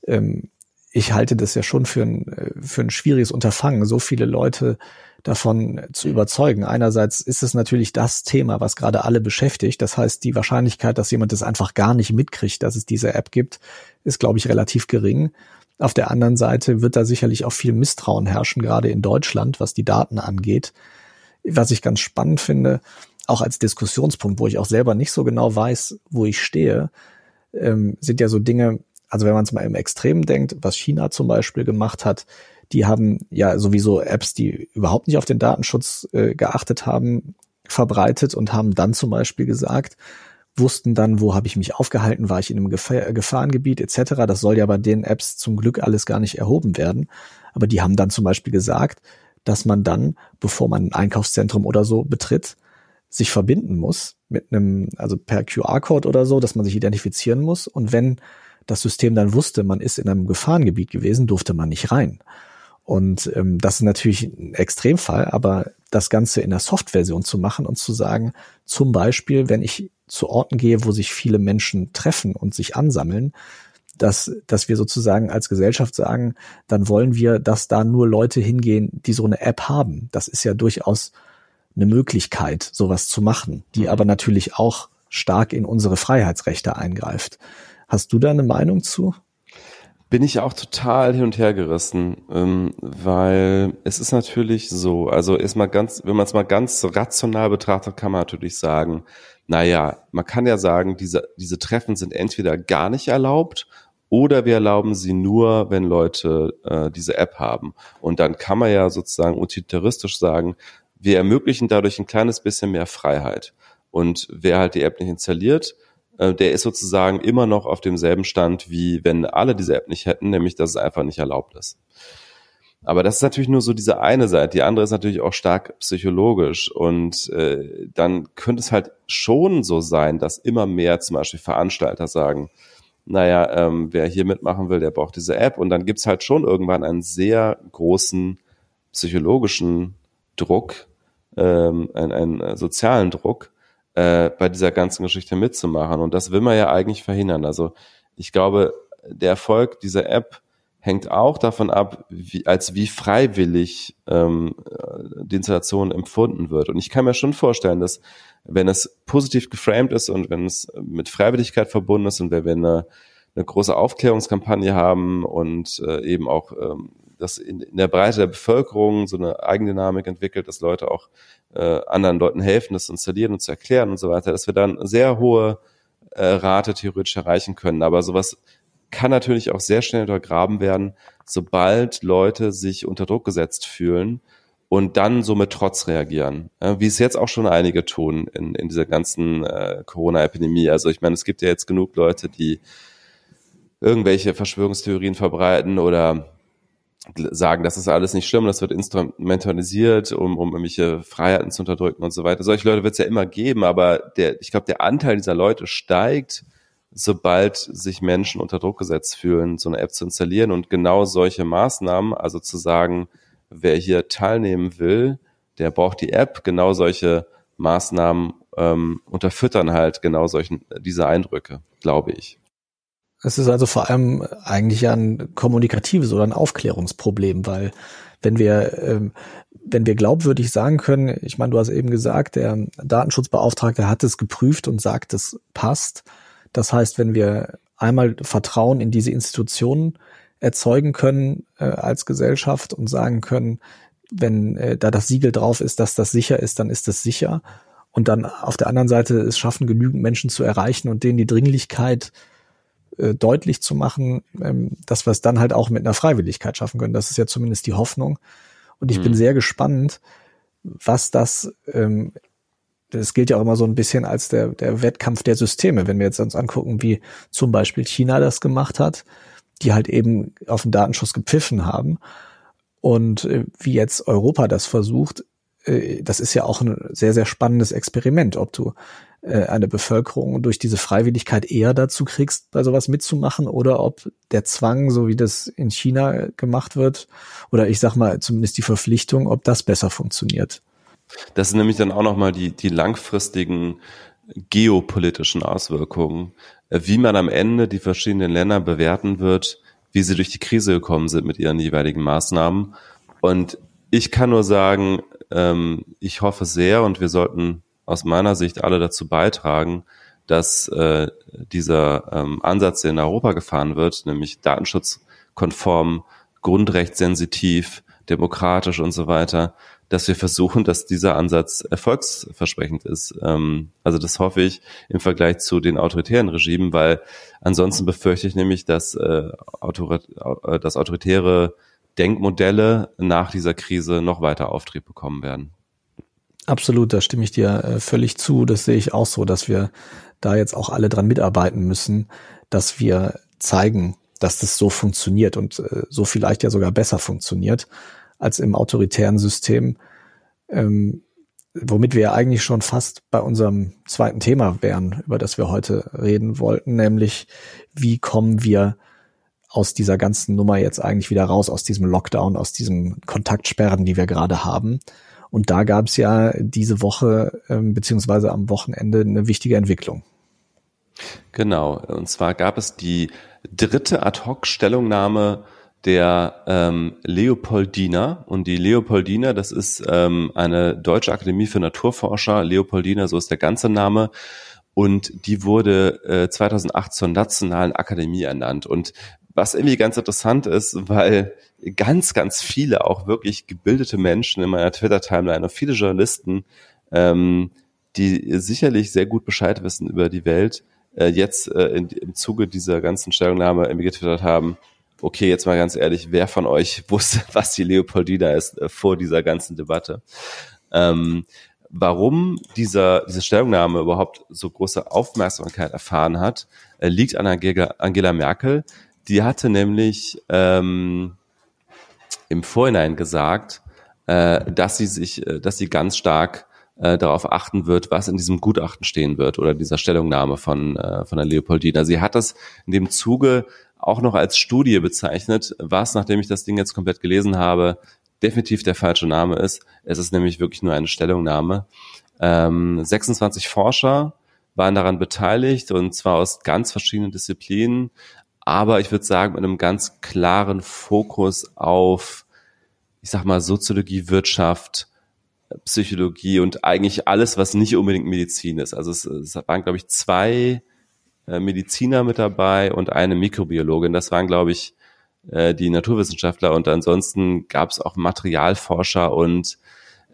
ähm, ich halte das ja schon für ein, für ein schwieriges Unterfangen, so viele Leute davon zu überzeugen. Einerseits ist es natürlich das Thema, was gerade alle beschäftigt. Das heißt, die Wahrscheinlichkeit, dass jemand das einfach gar nicht mitkriegt, dass es diese App gibt, ist, glaube ich, relativ gering. Auf der anderen Seite wird da sicherlich auch viel Misstrauen herrschen, gerade in Deutschland, was die Daten angeht. was ich ganz spannend finde, auch als Diskussionspunkt, wo ich auch selber nicht so genau weiß, wo ich stehe, ähm, sind ja so Dinge, also wenn man es mal im Extrem denkt, was China zum Beispiel gemacht hat, die haben ja sowieso Apps, die überhaupt nicht auf den Datenschutz äh, geachtet haben, verbreitet und haben dann zum Beispiel gesagt, wussten dann, wo habe ich mich aufgehalten, war ich in einem Gefahr Gefahrengebiet etc. Das soll ja bei den Apps zum Glück alles gar nicht erhoben werden. Aber die haben dann zum Beispiel gesagt, dass man dann, bevor man ein Einkaufszentrum oder so betritt, sich verbinden muss mit einem, also per QR-Code oder so, dass man sich identifizieren muss. Und wenn das System dann wusste, man ist in einem Gefahrengebiet gewesen, durfte man nicht rein. Und ähm, das ist natürlich ein Extremfall, aber das Ganze in der Softversion zu machen und zu sagen, zum Beispiel, wenn ich zu Orten gehe, wo sich viele Menschen treffen und sich ansammeln, dass, dass wir sozusagen als Gesellschaft sagen, dann wollen wir, dass da nur Leute hingehen, die so eine App haben. Das ist ja durchaus eine Möglichkeit, sowas zu machen, die mhm. aber natürlich auch stark in unsere Freiheitsrechte eingreift. Hast du da eine Meinung zu? Bin ich auch total hin und her gerissen, ähm, weil es ist natürlich so, also ist mal ganz, wenn man es mal ganz rational betrachtet, kann man natürlich sagen, naja, man kann ja sagen, diese, diese Treffen sind entweder gar nicht erlaubt oder wir erlauben sie nur, wenn Leute äh, diese App haben. Und dann kann man ja sozusagen utilitaristisch sagen, wir ermöglichen dadurch ein kleines bisschen mehr Freiheit. Und wer halt die App nicht installiert, der ist sozusagen immer noch auf demselben Stand, wie wenn alle diese App nicht hätten, nämlich dass es einfach nicht erlaubt ist. Aber das ist natürlich nur so diese eine Seite. Die andere ist natürlich auch stark psychologisch. Und äh, dann könnte es halt schon so sein, dass immer mehr zum Beispiel Veranstalter sagen, naja, ähm, wer hier mitmachen will, der braucht diese App. Und dann gibt's halt schon irgendwann einen sehr großen psychologischen Druck, ähm, einen, einen sozialen Druck, äh, bei dieser ganzen Geschichte mitzumachen. Und das will man ja eigentlich verhindern. Also ich glaube, der Erfolg dieser App hängt auch davon ab, wie, als wie freiwillig ähm, die Installation empfunden wird. Und ich kann mir schon vorstellen, dass wenn es positiv geframed ist und wenn es mit Freiwilligkeit verbunden ist und wenn wir eine, eine große Aufklärungskampagne haben und äh, eben auch ähm, das in, in der Breite der Bevölkerung so eine Eigendynamik entwickelt, dass Leute auch äh, anderen Leuten helfen, das zu installieren und zu erklären und so weiter, dass wir dann sehr hohe äh, Rate theoretisch erreichen können. Aber sowas kann natürlich auch sehr schnell untergraben werden, sobald Leute sich unter Druck gesetzt fühlen und dann so mit Trotz reagieren, wie es jetzt auch schon einige tun in, in dieser ganzen äh, Corona-Epidemie. Also ich meine, es gibt ja jetzt genug Leute, die irgendwelche Verschwörungstheorien verbreiten oder sagen, das ist alles nicht schlimm, das wird instrumentalisiert, um, um irgendwelche Freiheiten zu unterdrücken und so weiter. Solche Leute wird es ja immer geben, aber der, ich glaube, der Anteil dieser Leute steigt, sobald sich Menschen unter Druck gesetzt fühlen, so eine App zu installieren und genau solche Maßnahmen, also zu sagen, wer hier teilnehmen will, der braucht die App, genau solche Maßnahmen ähm, unterfüttern halt genau solchen diese Eindrücke, glaube ich. Es ist also vor allem eigentlich ein kommunikatives oder ein Aufklärungsproblem, weil wenn wir, ähm, wenn wir glaubwürdig sagen können, ich meine, du hast eben gesagt, der Datenschutzbeauftragte hat es geprüft und sagt, es passt. Das heißt, wenn wir einmal Vertrauen in diese Institutionen erzeugen können äh, als Gesellschaft und sagen können, wenn äh, da das Siegel drauf ist, dass das sicher ist, dann ist es sicher. Und dann auf der anderen Seite es schaffen, genügend Menschen zu erreichen und denen die Dringlichkeit äh, deutlich zu machen, ähm, dass wir es dann halt auch mit einer Freiwilligkeit schaffen können. Das ist ja zumindest die Hoffnung. Und ich mhm. bin sehr gespannt, was das, ähm, das gilt ja auch immer so ein bisschen als der, der Wettkampf der Systeme. Wenn wir jetzt uns angucken, wie zum Beispiel China das gemacht hat, die halt eben auf den Datenschutz gepfiffen haben und äh, wie jetzt Europa das versucht, äh, das ist ja auch ein sehr, sehr spannendes Experiment, ob du äh, eine Bevölkerung durch diese Freiwilligkeit eher dazu kriegst, bei sowas mitzumachen oder ob der Zwang, so wie das in China gemacht wird, oder ich sag mal zumindest die Verpflichtung, ob das besser funktioniert. Das sind nämlich dann auch nochmal die, die langfristigen geopolitischen Auswirkungen, äh, wie man am Ende die verschiedenen Länder bewerten wird, wie sie durch die Krise gekommen sind mit ihren jeweiligen Maßnahmen. Und ich kann nur sagen, ähm, ich hoffe sehr und wir sollten aus meiner Sicht alle dazu beitragen, dass äh, dieser ähm, Ansatz, der in Europa gefahren wird, nämlich datenschutzkonform, grundrechtssensitiv, demokratisch und so weiter, dass wir versuchen, dass dieser Ansatz erfolgsversprechend ist. Ähm, also das hoffe ich im Vergleich zu den autoritären Regimen, weil ansonsten befürchte ich nämlich, dass, äh, äh, dass autoritäre Denkmodelle nach dieser Krise noch weiter Auftrieb bekommen werden. Absolut, da stimme ich dir äh, völlig zu. Das sehe ich auch so, dass wir da jetzt auch alle dran mitarbeiten müssen, dass wir zeigen, dass das so funktioniert und äh, so vielleicht ja sogar besser funktioniert als im autoritären System, ähm, womit wir ja eigentlich schon fast bei unserem zweiten Thema wären, über das wir heute reden wollten, nämlich wie kommen wir aus dieser ganzen Nummer jetzt eigentlich wieder raus, aus diesem Lockdown, aus diesen Kontaktsperren, die wir gerade haben. Und da gab es ja diese Woche ähm, beziehungsweise am Wochenende eine wichtige Entwicklung. Genau, und zwar gab es die dritte Ad-Hoc-Stellungnahme der ähm, Leopoldina. Und die Leopoldina, das ist ähm, eine deutsche Akademie für Naturforscher. Leopoldina, so ist der ganze Name. Und die wurde äh, 2008 zur Nationalen Akademie ernannt. Und was irgendwie ganz interessant ist, weil ganz, ganz viele auch wirklich gebildete Menschen in meiner Twitter-Timeline und viele Journalisten, ähm, die sicherlich sehr gut Bescheid wissen über die Welt, äh, jetzt äh, in, im Zuge dieser ganzen Stellungnahme irgendwie getwittert haben, okay, jetzt mal ganz ehrlich, wer von euch wusste, was die Leopoldina ist äh, vor dieser ganzen Debatte? Ähm, warum dieser, diese Stellungnahme überhaupt so große Aufmerksamkeit erfahren hat, äh, liegt an Angela, Angela Merkel. Die hatte nämlich ähm, im Vorhinein gesagt, äh, dass sie sich, äh, dass sie ganz stark äh, darauf achten wird, was in diesem Gutachten stehen wird oder dieser Stellungnahme von, äh, von der Leopoldina. Sie hat das in dem Zuge auch noch als Studie bezeichnet, was, nachdem ich das Ding jetzt komplett gelesen habe, definitiv der falsche Name ist. Es ist nämlich wirklich nur eine Stellungnahme. Ähm, 26 Forscher waren daran beteiligt und zwar aus ganz verschiedenen Disziplinen, aber ich würde sagen mit einem ganz klaren Fokus auf, ich sag mal, Soziologie, Wirtschaft, Psychologie und eigentlich alles, was nicht unbedingt Medizin ist. Also es, es waren, glaube ich, zwei äh, Mediziner mit dabei und eine Mikrobiologin. Das waren, glaube ich, äh, die Naturwissenschaftler und ansonsten gab es auch Materialforscher und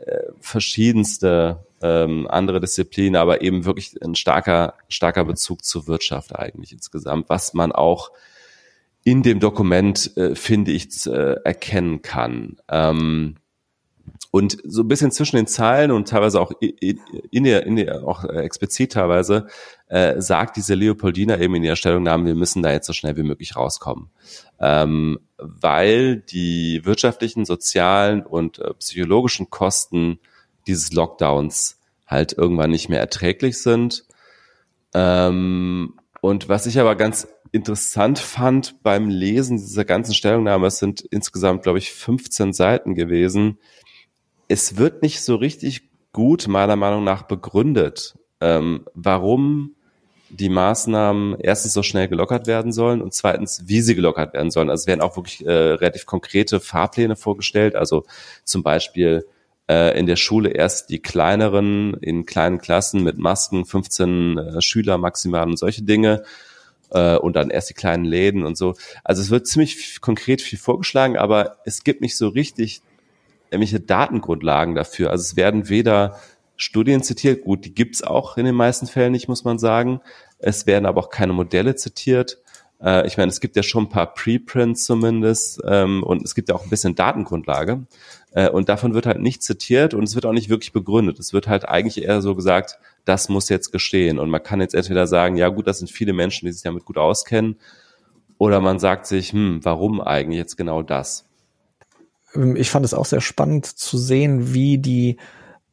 äh, verschiedenste ähm, andere Disziplinen, aber eben wirklich ein starker, starker Bezug zur Wirtschaft eigentlich insgesamt, was man auch in dem Dokument, äh, finde ich, äh, erkennen kann. Ähm, und so ein bisschen zwischen den Zeilen und teilweise auch in der, in der auch äh, explizit teilweise, äh, sagt diese Leopoldina eben in ihrer Stellungnahme, wir müssen da jetzt so schnell wie möglich rauskommen. Ähm, weil die wirtschaftlichen, sozialen und äh, psychologischen Kosten dieses Lockdowns halt irgendwann nicht mehr erträglich sind. Ähm, und was ich aber ganz interessant fand beim Lesen dieser ganzen Stellungnahme, es sind insgesamt, glaube ich, 15 Seiten gewesen, es wird nicht so richtig gut, meiner Meinung nach, begründet, ähm, warum die Maßnahmen erstens so schnell gelockert werden sollen und zweitens, wie sie gelockert werden sollen. Also es werden auch wirklich äh, relativ konkrete Fahrpläne vorgestellt. Also zum Beispiel äh, in der Schule erst die kleineren in kleinen Klassen mit Masken, 15 äh, Schüler maximal und solche Dinge äh, und dann erst die kleinen Läden und so. Also es wird ziemlich konkret viel vorgeschlagen, aber es gibt nicht so richtig irgendwelche Datengrundlagen dafür. Also es werden weder Studien zitiert, gut, die gibt's auch in den meisten Fällen nicht, muss man sagen. Es werden aber auch keine Modelle zitiert. Äh, ich meine, es gibt ja schon ein paar Preprints zumindest ähm, und es gibt ja auch ein bisschen Datengrundlage. Äh, und davon wird halt nicht zitiert und es wird auch nicht wirklich begründet. Es wird halt eigentlich eher so gesagt, das muss jetzt geschehen. Und man kann jetzt entweder sagen, ja gut, das sind viele Menschen, die sich damit gut auskennen, oder man sagt sich, hm, warum eigentlich jetzt genau das? Ähm, ich fand es auch sehr spannend zu sehen, wie die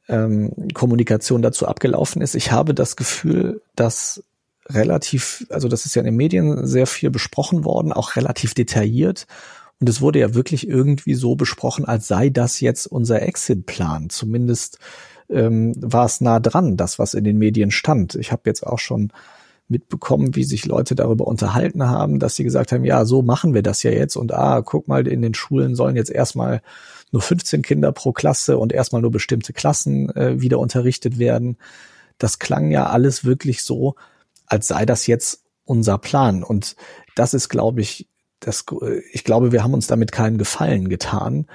ähm, Kommunikation dazu abgelaufen ist. Ich habe das Gefühl, dass relativ, also das ist ja in den Medien sehr viel besprochen worden, auch relativ detailliert. Und es wurde ja wirklich irgendwie so besprochen, als sei das jetzt unser Exit-Plan. Zumindest ähm, war es nah dran, das, was in den Medien stand. Ich habe jetzt auch schon mitbekommen, wie sich Leute darüber unterhalten haben, dass sie gesagt haben, ja, so machen wir das ja jetzt und ah, guck mal, in den Schulen sollen jetzt erstmal nur 15 Kinder pro Klasse und erstmal nur bestimmte Klassen äh, wieder unterrichtet werden. Das klang ja alles wirklich so, als sei das jetzt unser Plan. Und das ist, glaube ich, das, ich glaube, wir haben uns damit keinen Gefallen getan,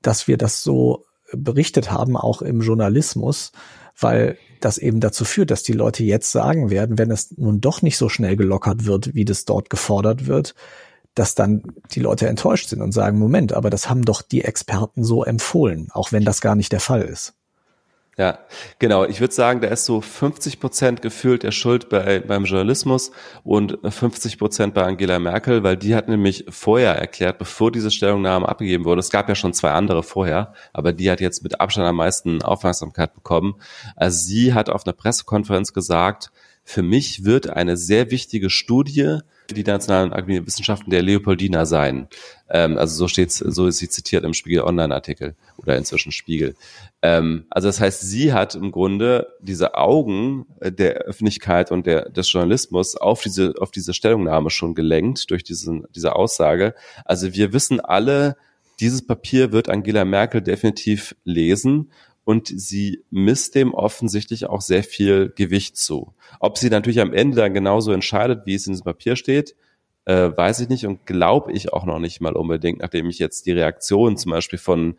dass wir das so berichtet haben, auch im Journalismus, weil das eben dazu führt, dass die Leute jetzt sagen werden, wenn es nun doch nicht so schnell gelockert wird, wie das dort gefordert wird, dass dann die Leute enttäuscht sind und sagen, Moment, aber das haben doch die Experten so empfohlen, auch wenn das gar nicht der Fall ist. Ja, genau. Ich würde sagen, da ist so 50 Prozent gefühlt der Schuld bei, beim Journalismus und 50 Prozent bei Angela Merkel, weil die hat nämlich vorher erklärt, bevor diese Stellungnahme abgegeben wurde, es gab ja schon zwei andere vorher, aber die hat jetzt mit Abstand am meisten Aufmerksamkeit bekommen. Also sie hat auf einer Pressekonferenz gesagt, für mich wird eine sehr wichtige Studie die nationalen Wissenschaften der Leopoldina sein. Ähm, also so steht's, so ist sie zitiert im Spiegel Online-Artikel oder inzwischen Spiegel. Ähm, also das heißt, sie hat im Grunde diese Augen der Öffentlichkeit und der, des Journalismus auf diese, auf diese Stellungnahme schon gelenkt durch diesen, diese Aussage. Also wir wissen alle, dieses Papier wird Angela Merkel definitiv lesen und sie misst dem offensichtlich auch sehr viel Gewicht zu. Ob sie natürlich am Ende dann genauso entscheidet, wie es in diesem Papier steht, äh, weiß ich nicht und glaube ich auch noch nicht mal unbedingt, nachdem ich jetzt die Reaktion zum Beispiel von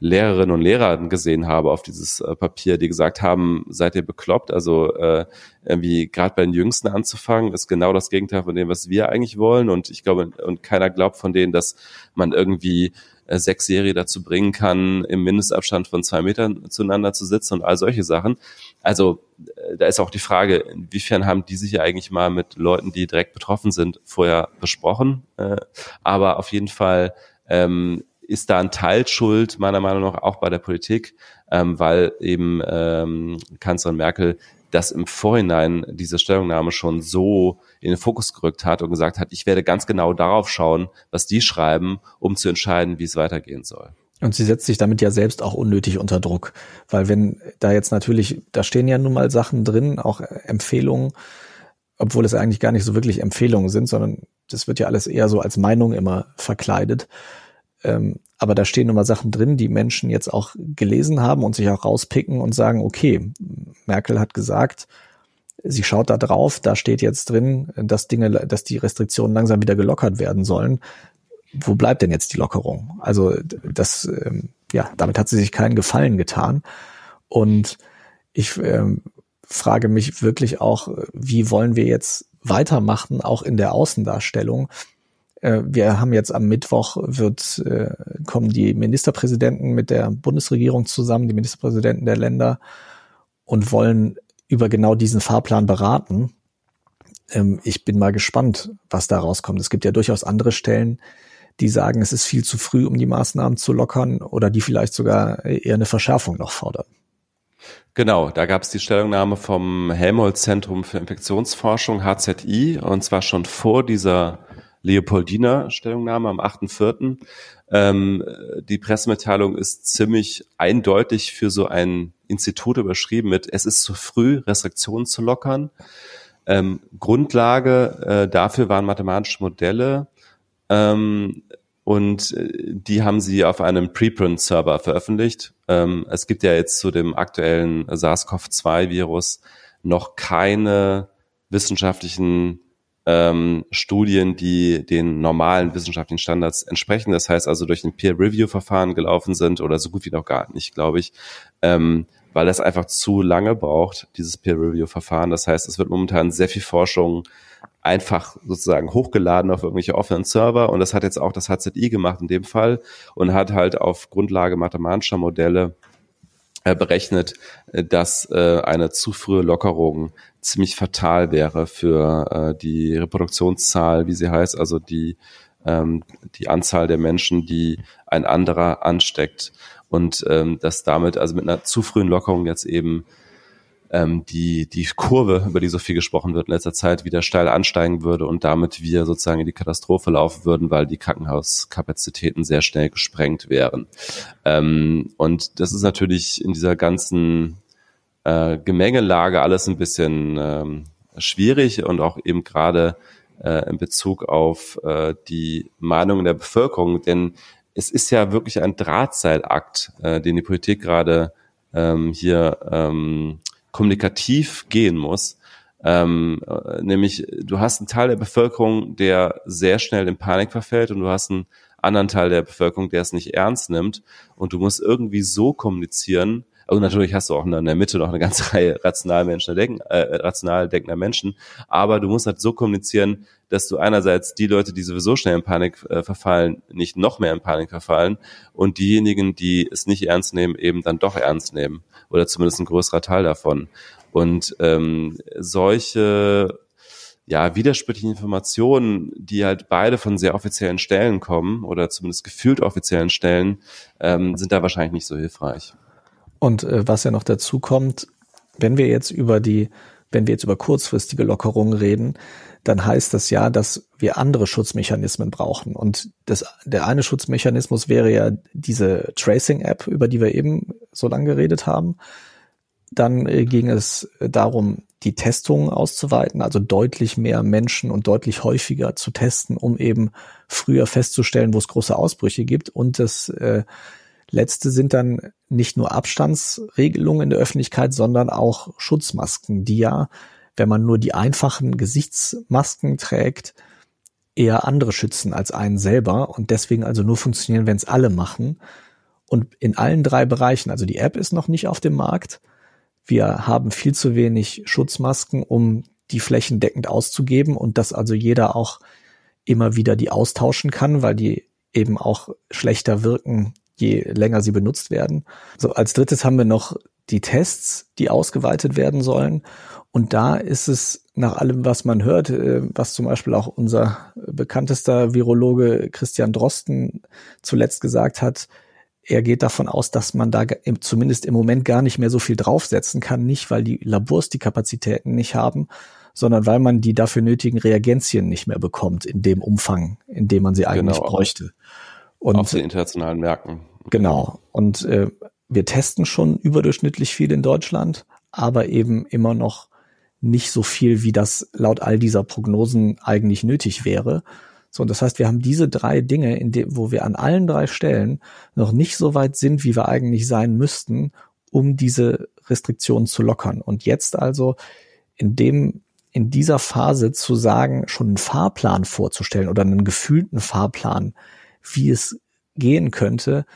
Lehrerinnen und Lehrern gesehen habe auf dieses äh, Papier, die gesagt haben, seid ihr bekloppt? Also äh, irgendwie gerade bei den Jüngsten anzufangen, ist genau das Gegenteil von dem, was wir eigentlich wollen. Und ich glaube, und keiner glaubt von denen, dass man irgendwie äh, Sechsjährige dazu bringen kann, im Mindestabstand von zwei Metern zueinander zu sitzen und all solche Sachen. Also äh, da ist auch die Frage, inwiefern haben die sich eigentlich mal mit Leuten, die direkt betroffen sind, vorher besprochen. Äh, aber auf jeden Fall ähm, ist da ein Teil schuld, meiner Meinung nach, auch bei der Politik, ähm, weil eben ähm, Kanzlerin Merkel das im Vorhinein diese Stellungnahme schon so in den Fokus gerückt hat und gesagt hat, ich werde ganz genau darauf schauen, was die schreiben, um zu entscheiden, wie es weitergehen soll. Und sie setzt sich damit ja selbst auch unnötig unter Druck, weil wenn da jetzt natürlich, da stehen ja nun mal Sachen drin, auch Empfehlungen, obwohl es eigentlich gar nicht so wirklich Empfehlungen sind, sondern das wird ja alles eher so als Meinung immer verkleidet. Ähm, aber da stehen immer Sachen drin, die Menschen jetzt auch gelesen haben und sich auch rauspicken und sagen, okay, Merkel hat gesagt, sie schaut da drauf, da steht jetzt drin, dass Dinge, dass die Restriktionen langsam wieder gelockert werden sollen. Wo bleibt denn jetzt die Lockerung? Also das, ähm, ja, damit hat sie sich keinen Gefallen getan. Und ich ähm, frage mich wirklich auch, wie wollen wir jetzt weitermachen, auch in der Außendarstellung? Äh, wir haben jetzt am Mittwoch wird äh, kommen die Ministerpräsidenten mit der Bundesregierung zusammen, die Ministerpräsidenten der Länder und wollen über genau diesen Fahrplan beraten. Ähm, ich bin mal gespannt, was da rauskommt. Es gibt ja durchaus andere Stellen, die sagen, es ist viel zu früh, um die Maßnahmen zu lockern oder die vielleicht sogar eher eine Verschärfung noch fordern. Genau, da gab es die Stellungnahme vom Helmholtz-Zentrum für Infektionsforschung, HZI, und zwar schon vor dieser Leopoldiner Stellungnahme am 8.4. Ähm, die Pressemitteilung ist ziemlich eindeutig für so ein Institut überschrieben mit, es ist zu früh, Restriktionen zu lockern. Ähm, Grundlage äh, dafür waren mathematische Modelle ähm, und äh, die haben sie auf einem Preprint-Server veröffentlicht. Ähm, es gibt ja jetzt zu dem aktuellen SARS-CoV-2-Virus noch keine wissenschaftlichen ähm, Studien, die den normalen wissenschaftlichen Standards entsprechen. Das heißt also durch ein Peer-Review-Verfahren gelaufen sind oder so gut wie noch gar nicht, glaube ich, ähm, weil das einfach zu lange braucht, dieses Peer-Review-Verfahren. Das heißt, es wird momentan sehr viel Forschung einfach sozusagen hochgeladen auf irgendwelche offenen Server und das hat jetzt auch das HZI gemacht in dem Fall und hat halt auf Grundlage mathematischer Modelle äh, berechnet, äh, dass äh, eine zu frühe Lockerung ziemlich fatal wäre für die Reproduktionszahl, wie sie heißt, also die, ähm, die Anzahl der Menschen, die ein anderer ansteckt. Und ähm, dass damit, also mit einer zu frühen Lockerung jetzt eben ähm, die, die Kurve, über die so viel gesprochen wird in letzter Zeit, wieder steil ansteigen würde und damit wir sozusagen in die Katastrophe laufen würden, weil die Krankenhauskapazitäten sehr schnell gesprengt wären. Ähm, und das ist natürlich in dieser ganzen äh, Gemengelage alles ein bisschen ähm, schwierig und auch eben gerade äh, in Bezug auf äh, die Meinungen der Bevölkerung, denn es ist ja wirklich ein Drahtseilakt, äh, den die Politik gerade ähm, hier ähm, kommunikativ gehen muss, Ähm, äh, nämlich, du hast einen Teil der Bevölkerung, der sehr schnell in Panik verfällt und du hast einen anderen Teil der Bevölkerung, der es nicht ernst nimmt. Und du musst irgendwie so kommunizieren, und natürlich hast du auch in der Mitte noch eine ganze Reihe rational, Menschen denken, äh, rational denkender Menschen. Aber du musst halt so kommunizieren, dass du einerseits die Leute, die sowieso schnell in Panik äh, verfallen, nicht noch mehr in Panik verfallen und diejenigen, die es nicht ernst nehmen, eben dann doch ernst nehmen. Oder zumindest ein größerer Teil davon. Und ähm, solche ja, widersprüchlichen Informationen, die halt beide von sehr offiziellen Stellen kommen oder zumindest gefühlt offiziellen Stellen, ähm, sind da wahrscheinlich nicht so hilfreich. Und äh, was ja noch dazu kommt, wenn wir jetzt über die, wenn wir jetzt über kurzfristige Lockerungen reden, dann heißt das ja, dass wir andere Schutzmechanismen brauchen. Und das, der eine Schutzmechanismus wäre ja diese Tracing-App, über die wir eben so lange geredet haben. Dann äh, ging es darum, die Testungen auszuweiten, also deutlich mehr Menschen und deutlich häufiger zu testen, um eben früher festzustellen, wo es große Ausbrüche gibt. Und das äh, Letzte sind dann nicht nur Abstandsregelungen in der Öffentlichkeit, sondern auch Schutzmasken, die ja, wenn man nur die einfachen Gesichtsmasken trägt, eher andere schützen als einen selber und deswegen also nur funktionieren, wenn es alle machen. Und in allen drei Bereichen, also die App ist noch nicht auf dem Markt. Wir haben viel zu wenig Schutzmasken, um die flächendeckend auszugeben und dass also jeder auch immer wieder die austauschen kann, weil die eben auch schlechter wirken je länger sie benutzt werden. So, als drittes haben wir noch die Tests, die ausgeweitet werden sollen. Und da ist es nach allem, was man hört, äh, was zum Beispiel auch unser bekanntester Virologe Christian Drosten zuletzt gesagt hat, er geht davon aus, dass man da zumindest im Moment gar nicht mehr so viel draufsetzen kann, nicht weil die Labors die Kapazitäten nicht haben, sondern weil man die dafür nötigen Reagenzien nicht mehr bekommt in dem Umfang, in dem man sie eigentlich genau. bräuchte. Und auf den internationalen Märkten. Genau. Und äh, wir testen schon überdurchschnittlich viel in Deutschland, aber eben immer noch nicht so viel, wie das laut all dieser Prognosen eigentlich nötig wäre. So, und das heißt, wir haben diese drei Dinge, in dem, wo wir an allen drei Stellen noch nicht so weit sind, wie wir eigentlich sein müssten, um diese Restriktionen zu lockern. Und jetzt also in dem, in dieser Phase zu sagen, schon einen Fahrplan vorzustellen oder einen gefühlten Fahrplan, wie es gehen könnte,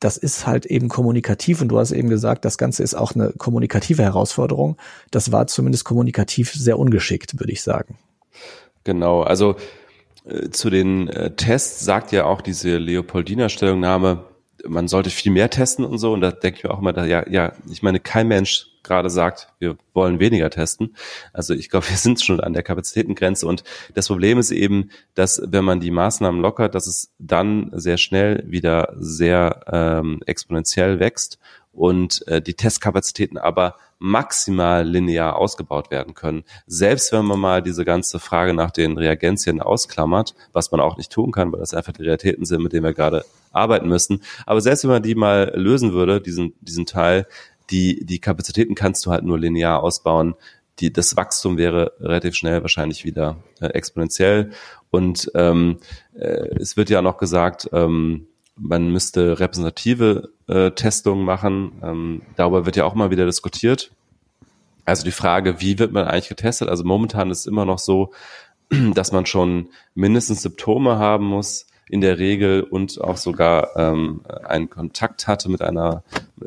das ist halt eben kommunikativ und du hast eben gesagt, das Ganze ist auch eine kommunikative Herausforderung. Das war zumindest kommunikativ sehr ungeschickt, würde ich sagen. Genau, also äh, zu den äh, Tests sagt ja auch diese Leopoldiner Stellungnahme, man sollte viel mehr testen und so. Und da denke ich mir auch immer, da, ja, ja, ich meine, kein Mensch gerade sagt, wir wollen weniger testen. Also ich glaube, wir sind schon an der Kapazitätengrenze. Und das Problem ist eben, dass wenn man die Maßnahmen lockert, dass es dann sehr schnell wieder sehr ähm, exponentiell wächst und äh, die Testkapazitäten aber maximal linear ausgebaut werden können. Selbst wenn man mal diese ganze Frage nach den Reagenzien ausklammert, was man auch nicht tun kann, weil das einfach die Realitäten sind, mit denen wir gerade arbeiten müssen. Aber selbst wenn man die mal lösen würde, diesen, diesen Teil, die, die Kapazitäten kannst du halt nur linear ausbauen. Die, das Wachstum wäre relativ schnell wahrscheinlich wieder äh, exponentiell. Und ähm, äh, es wird ja noch gesagt, ähm, man müsste repräsentative äh, Testungen machen. Ähm, darüber wird ja auch mal wieder diskutiert. Also die Frage, wie wird man eigentlich getestet? Also momentan ist es immer noch so, dass man schon mindestens Symptome haben muss, in der Regel und auch sogar ähm, einen Kontakt hatte mit einer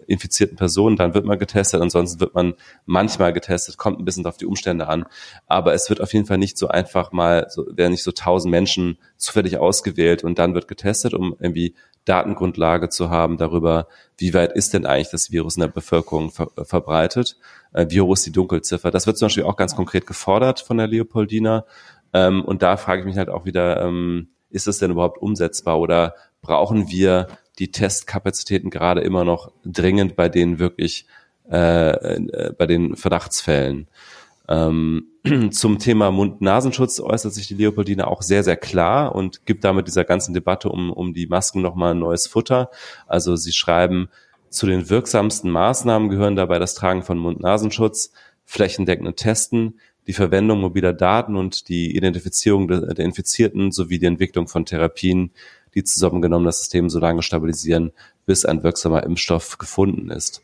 infizierten Person, dann wird man getestet. Ansonsten wird man manchmal getestet, kommt ein bisschen auf die Umstände an. Aber es wird auf jeden Fall nicht so einfach mal, so, werden nicht so tausend Menschen zufällig ausgewählt und dann wird getestet, um irgendwie Datengrundlage zu haben darüber, wie weit ist denn eigentlich das Virus in der Bevölkerung ver verbreitet, äh, wie hoch ist die Dunkelziffer. Das wird zum Beispiel auch ganz konkret gefordert von der Leopoldina. Ähm, und da frage ich mich halt auch wieder, ähm, ist es denn überhaupt umsetzbar oder brauchen wir die Testkapazitäten gerade immer noch dringend bei den wirklich, äh, äh, bei den Verdachtsfällen? Ähm, zum Thema Mund-Nasenschutz äußert sich die Leopoldine auch sehr, sehr klar und gibt damit dieser ganzen Debatte um, um die Masken nochmal ein neues Futter. Also sie schreiben, zu den wirksamsten Maßnahmen gehören dabei das Tragen von Mund-Nasenschutz, flächendeckende Testen, die Verwendung mobiler Daten und die Identifizierung der, der Infizierten sowie die Entwicklung von Therapien, die zusammengenommen das System so lange stabilisieren, bis ein wirksamer Impfstoff gefunden ist.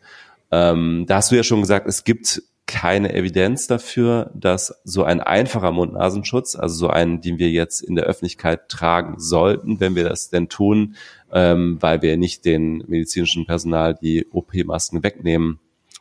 Ähm, da hast du ja schon gesagt, es gibt keine Evidenz dafür, dass so ein einfacher Mund-Nasenschutz, also so einen, den wir jetzt in der Öffentlichkeit tragen sollten, wenn wir das denn tun, ähm, weil wir nicht den medizinischen Personal die OP-Masken wegnehmen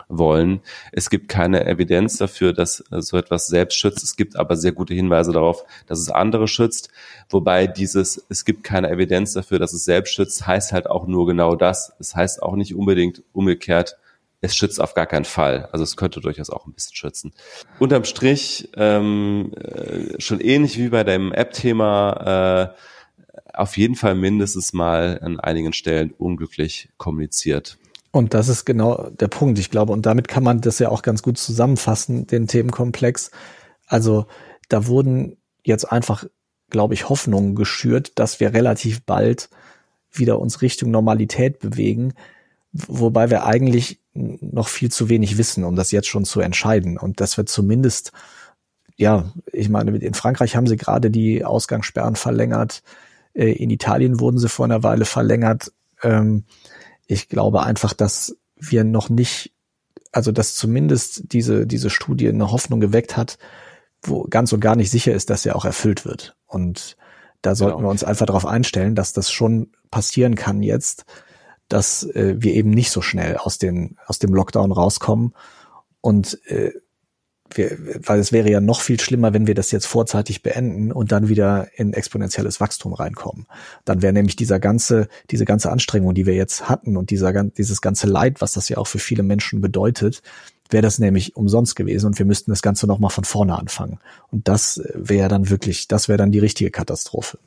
wollen. Es gibt keine Evidenz dafür, dass so etwas selbst schützt. Es gibt aber sehr gute Hinweise darauf, dass es andere schützt. Wobei dieses, es gibt keine Evidenz dafür, dass es selbst schützt, heißt halt auch nur genau das. Es heißt auch nicht unbedingt umgekehrt, es schützt auf gar keinen Fall. Also es könnte durchaus auch ein bisschen schützen. Unterm Strich, ähm, äh, schon ähnlich wie bei dem App-Thema, äh, auf jeden Fall mindestens mal an einigen Stellen unglücklich kommuniziert. Und das ist genau der Punkt, ich glaube. Und damit kann man das ja auch ganz gut zusammenfassen, den Themenkomplex. Also da wurden jetzt einfach, glaube ich, Hoffnungen geschürt, dass wir relativ bald wieder uns Richtung Normalität bewegen, wobei wir eigentlich noch viel zu wenig wissen, um das jetzt schon zu entscheiden. Und dass wir zumindest, ja, ich meine, in Frankreich haben sie gerade die Ausgangssperren verlängert, äh, in Italien wurden sie vor einer Weile verlängert. Ähm, ich glaube einfach, dass wir noch nicht, also dass zumindest diese, diese Studie eine Hoffnung geweckt hat, wo ganz und gar nicht sicher ist, dass er auch erfüllt wird. Und da sollten genau. wir uns einfach darauf einstellen, dass das schon passieren kann jetzt, dass äh, wir eben nicht so schnell aus, den, aus dem Lockdown rauskommen und äh, wir, weil es wäre ja noch viel schlimmer, wenn wir das jetzt vorzeitig beenden und dann wieder in exponentielles Wachstum reinkommen. Dann wäre nämlich dieser ganze, diese ganze Anstrengung, die wir jetzt hatten und dieser, dieses ganze Leid, was das ja auch für viele Menschen bedeutet, wäre das nämlich umsonst gewesen und wir müssten das Ganze nochmal von vorne anfangen. Und das wäre dann wirklich, das wäre dann die richtige Katastrophe.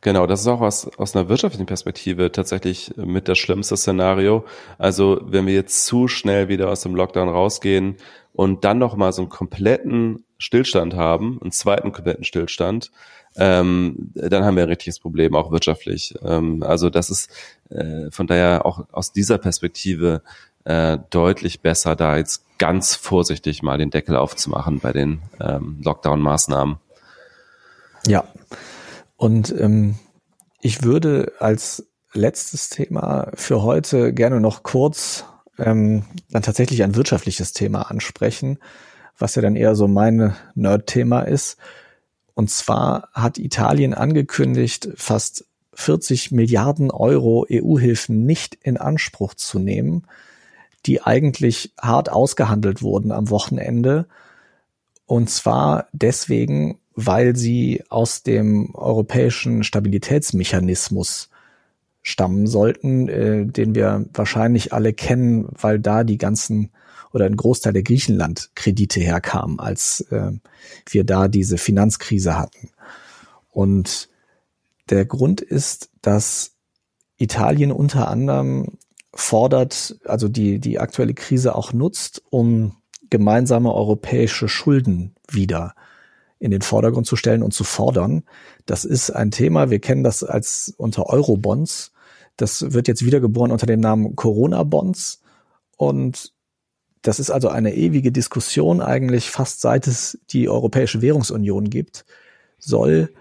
Genau, das ist auch aus, aus einer wirtschaftlichen Perspektive tatsächlich mit das schlimmste Szenario. Also wenn wir jetzt zu schnell wieder aus dem Lockdown rausgehen und dann nochmal so einen kompletten Stillstand haben, einen zweiten kompletten Stillstand, ähm, dann haben wir ein richtiges Problem, auch wirtschaftlich. Ähm, also das ist äh, von daher auch aus dieser Perspektive äh, deutlich besser, da jetzt ganz vorsichtig mal den Deckel aufzumachen bei den ähm, Lockdown-Maßnahmen. Ja, und ähm, ich würde als letztes Thema für heute gerne noch kurz ähm, dann tatsächlich ein wirtschaftliches Thema ansprechen, was ja dann eher so mein Nerd-Thema ist. Und zwar hat Italien angekündigt, fast 40 Milliarden Euro EU-Hilfen nicht in Anspruch zu nehmen, die eigentlich hart ausgehandelt wurden am Wochenende. Und zwar deswegen, weil sie aus dem europäischen Stabilitätsmechanismus stammen sollten, äh, den wir wahrscheinlich alle kennen, weil da die ganzen oder ein Großteil der Griechenland-Kredite herkamen, als äh, wir da diese Finanzkrise hatten. Und der Grund ist, dass Italien unter anderem fordert, also die, die aktuelle Krise auch nutzt, um gemeinsame europäische Schulden wieder in den Vordergrund zu stellen und zu fordern. Das ist ein Thema, wir kennen das als unter Eurobonds. Das wird jetzt wiedergeboren unter dem Namen Corona-Bonds. Und das ist also eine ewige Diskussion eigentlich, fast seit es die Europäische Währungsunion gibt. Soll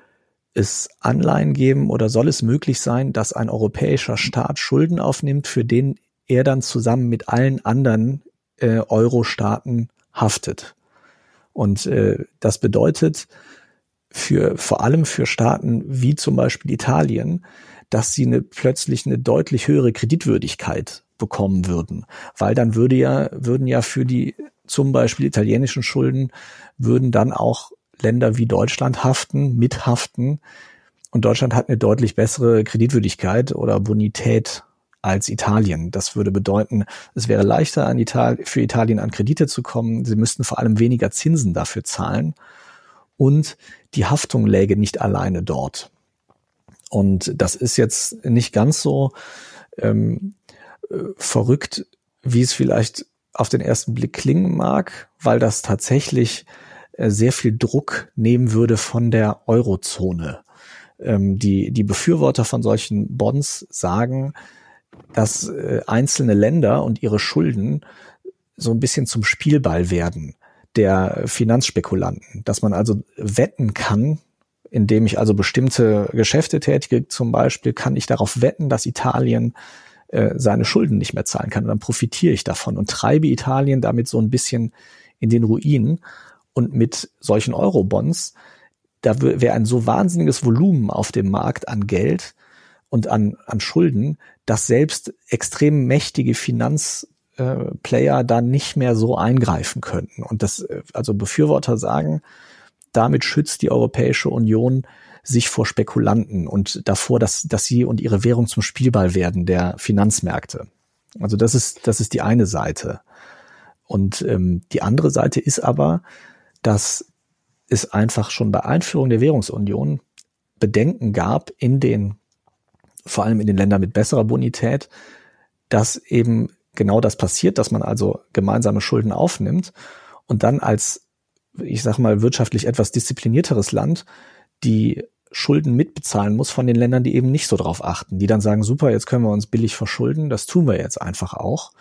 es Anleihen geben oder soll es möglich sein, dass ein europäischer Staat Schulden aufnimmt, für den er dann zusammen mit allen anderen äh, Euro-Staaten haftet? Und äh, das bedeutet für vor allem für Staaten wie zum Beispiel Italien, dass sie eine, plötzlich eine deutlich höhere Kreditwürdigkeit bekommen würden, weil dann würde ja würden ja für die zum Beispiel italienischen Schulden würden dann auch Länder wie Deutschland haften, mithaften. Und Deutschland hat eine deutlich bessere Kreditwürdigkeit oder Bonität als Italien. Das würde bedeuten, es wäre leichter Ital für Italien an Kredite zu kommen. Sie müssten vor allem weniger Zinsen dafür zahlen und die Haftung läge nicht alleine dort. Und das ist jetzt nicht ganz so ähm, äh, verrückt, wie es vielleicht auf den ersten Blick klingen mag, weil das tatsächlich äh, sehr viel Druck nehmen würde von der Eurozone. Ähm, die, die Befürworter von solchen Bonds sagen, dass äh, einzelne Länder und ihre Schulden so ein bisschen zum Spielball werden der Finanzspekulanten, dass man also wetten kann, indem ich also bestimmte Geschäfte tätige, zum Beispiel kann ich darauf wetten, dass Italien äh, seine Schulden nicht mehr zahlen kann. Und dann profitiere ich davon und treibe Italien damit so ein bisschen in den Ruin. Und mit solchen Eurobonds, da wäre ein so wahnsinniges Volumen auf dem Markt an Geld und an, an Schulden, dass selbst extrem mächtige Finanzplayer äh, da nicht mehr so eingreifen könnten. Und das, äh, also Befürworter sagen, damit schützt die Europäische Union sich vor Spekulanten und davor, dass, dass sie und ihre Währung zum Spielball werden der Finanzmärkte. Also das ist, das ist die eine Seite. Und ähm, die andere Seite ist aber, dass es einfach schon bei Einführung der Währungsunion Bedenken gab in den, vor allem in den Ländern mit besserer Bonität, dass eben genau das passiert, dass man also gemeinsame Schulden aufnimmt und dann als, ich sag mal, wirtschaftlich etwas disziplinierteres Land die Schulden mitbezahlen muss von den Ländern, die eben nicht so drauf achten, die dann sagen, super, jetzt können wir uns billig verschulden, das tun wir jetzt einfach auch.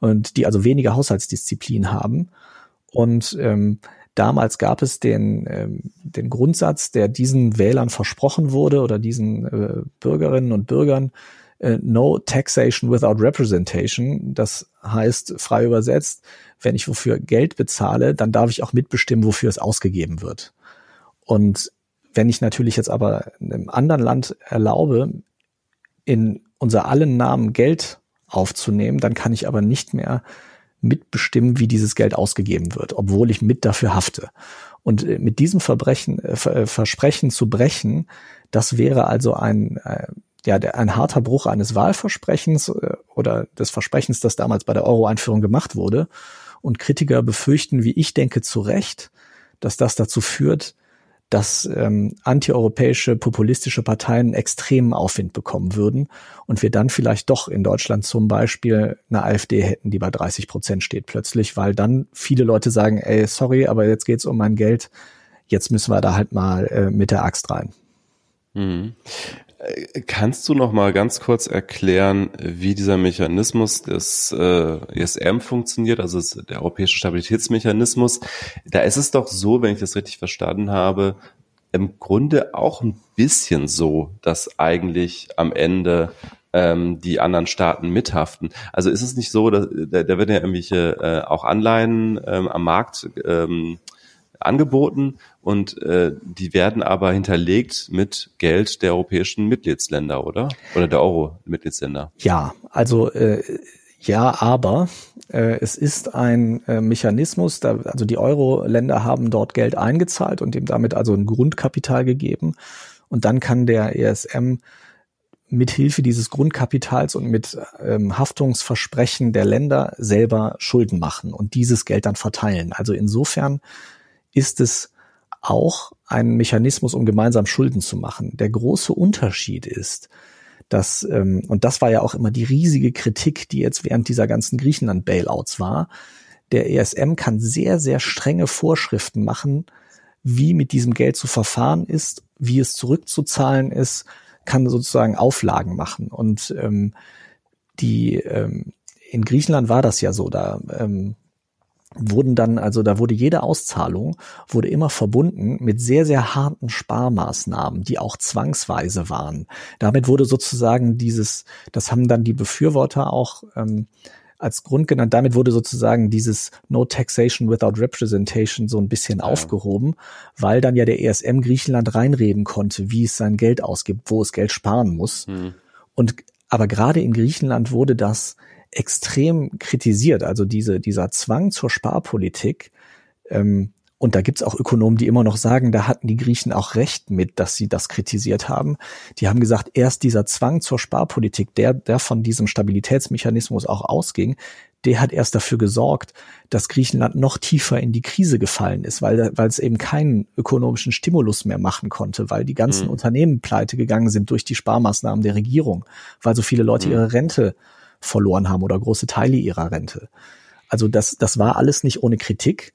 Und die also weniger Haushaltsdisziplin haben. Und ähm, damals gab es den, ähm, den Grundsatz, der diesen Wählern versprochen wurde oder diesen äh, Bürgerinnen und Bürgern, äh, no taxation without representation. Das heißt, frei übersetzt, wenn ich wofür Geld bezahle, dann darf ich auch mitbestimmen, wofür es ausgegeben wird. Und wenn ich natürlich jetzt aber einem anderen Land erlaube, in unser allen Namen Geld aufzunehmen, dann kann ich aber nicht mehr mitbestimmen, wie dieses Geld ausgegeben wird, obwohl ich mit dafür hafte. Und äh, mit diesem Verbrechen, äh, äh, Versprechen zu brechen, das wäre also ein, ja, ein harter Bruch eines Wahlversprechens oder des Versprechens, das damals bei der Euro-Einführung gemacht wurde. Und Kritiker befürchten, wie ich denke, zu Recht, dass das dazu führt, dass ähm, antieuropäische populistische Parteien extremen Aufwind bekommen würden und wir dann vielleicht doch in Deutschland zum Beispiel eine AfD hätten, die bei 30 Prozent steht plötzlich, weil dann viele Leute sagen, ey, sorry, aber jetzt geht's um mein Geld, jetzt müssen wir da halt mal äh, mit der Axt rein. Mhm. Äh, kannst du noch mal ganz kurz erklären, wie dieser Mechanismus des äh, ESM funktioniert, also der europäische Stabilitätsmechanismus? Da ist es doch so, wenn ich das richtig verstanden habe, im Grunde auch ein bisschen so, dass eigentlich am Ende ähm, die anderen Staaten mithaften. Also ist es nicht so, dass, da, da werden ja irgendwelche äh, auch Anleihen ähm, am Markt ähm, angeboten und äh, die werden aber hinterlegt mit Geld der europäischen Mitgliedsländer, oder? Oder der Euro-Mitgliedsländer. Ja, also äh, ja, aber äh, es ist ein äh, Mechanismus, da, also die Euro-Länder haben dort Geld eingezahlt und dem damit also ein Grundkapital gegeben. Und dann kann der ESM mit Hilfe dieses Grundkapitals und mit ähm, Haftungsversprechen der Länder selber Schulden machen und dieses Geld dann verteilen. Also insofern ist es auch ein Mechanismus, um gemeinsam Schulden zu machen. Der große Unterschied ist, dass, ähm, und das war ja auch immer die riesige Kritik, die jetzt während dieser ganzen Griechenland-Bailouts war, der ESM kann sehr, sehr strenge Vorschriften machen, wie mit diesem Geld zu verfahren ist, wie es zurückzuzahlen ist, kann sozusagen Auflagen machen. Und ähm, die ähm, in Griechenland war das ja so, da ähm, wurden dann, also da wurde jede Auszahlung, wurde immer verbunden mit sehr, sehr harten Sparmaßnahmen, die auch zwangsweise waren. Damit wurde sozusagen dieses, das haben dann die Befürworter auch ähm, als Grund genannt, damit wurde sozusagen dieses No Taxation Without Representation so ein bisschen ja. aufgehoben, weil dann ja der ESM Griechenland reinreden konnte, wie es sein Geld ausgibt, wo es Geld sparen muss. Mhm. Und aber gerade in Griechenland wurde das extrem kritisiert. Also diese, dieser Zwang zur Sparpolitik. Ähm, und da gibt's auch Ökonomen, die immer noch sagen, da hatten die Griechen auch recht mit, dass sie das kritisiert haben. Die haben gesagt, erst dieser Zwang zur Sparpolitik, der, der von diesem Stabilitätsmechanismus auch ausging, der hat erst dafür gesorgt, dass Griechenland noch tiefer in die Krise gefallen ist, weil, weil es eben keinen ökonomischen Stimulus mehr machen konnte, weil die ganzen mhm. Unternehmen pleite gegangen sind durch die Sparmaßnahmen der Regierung, weil so viele Leute mhm. ihre Rente verloren haben oder große Teile ihrer Rente. Also das, das war alles nicht ohne Kritik.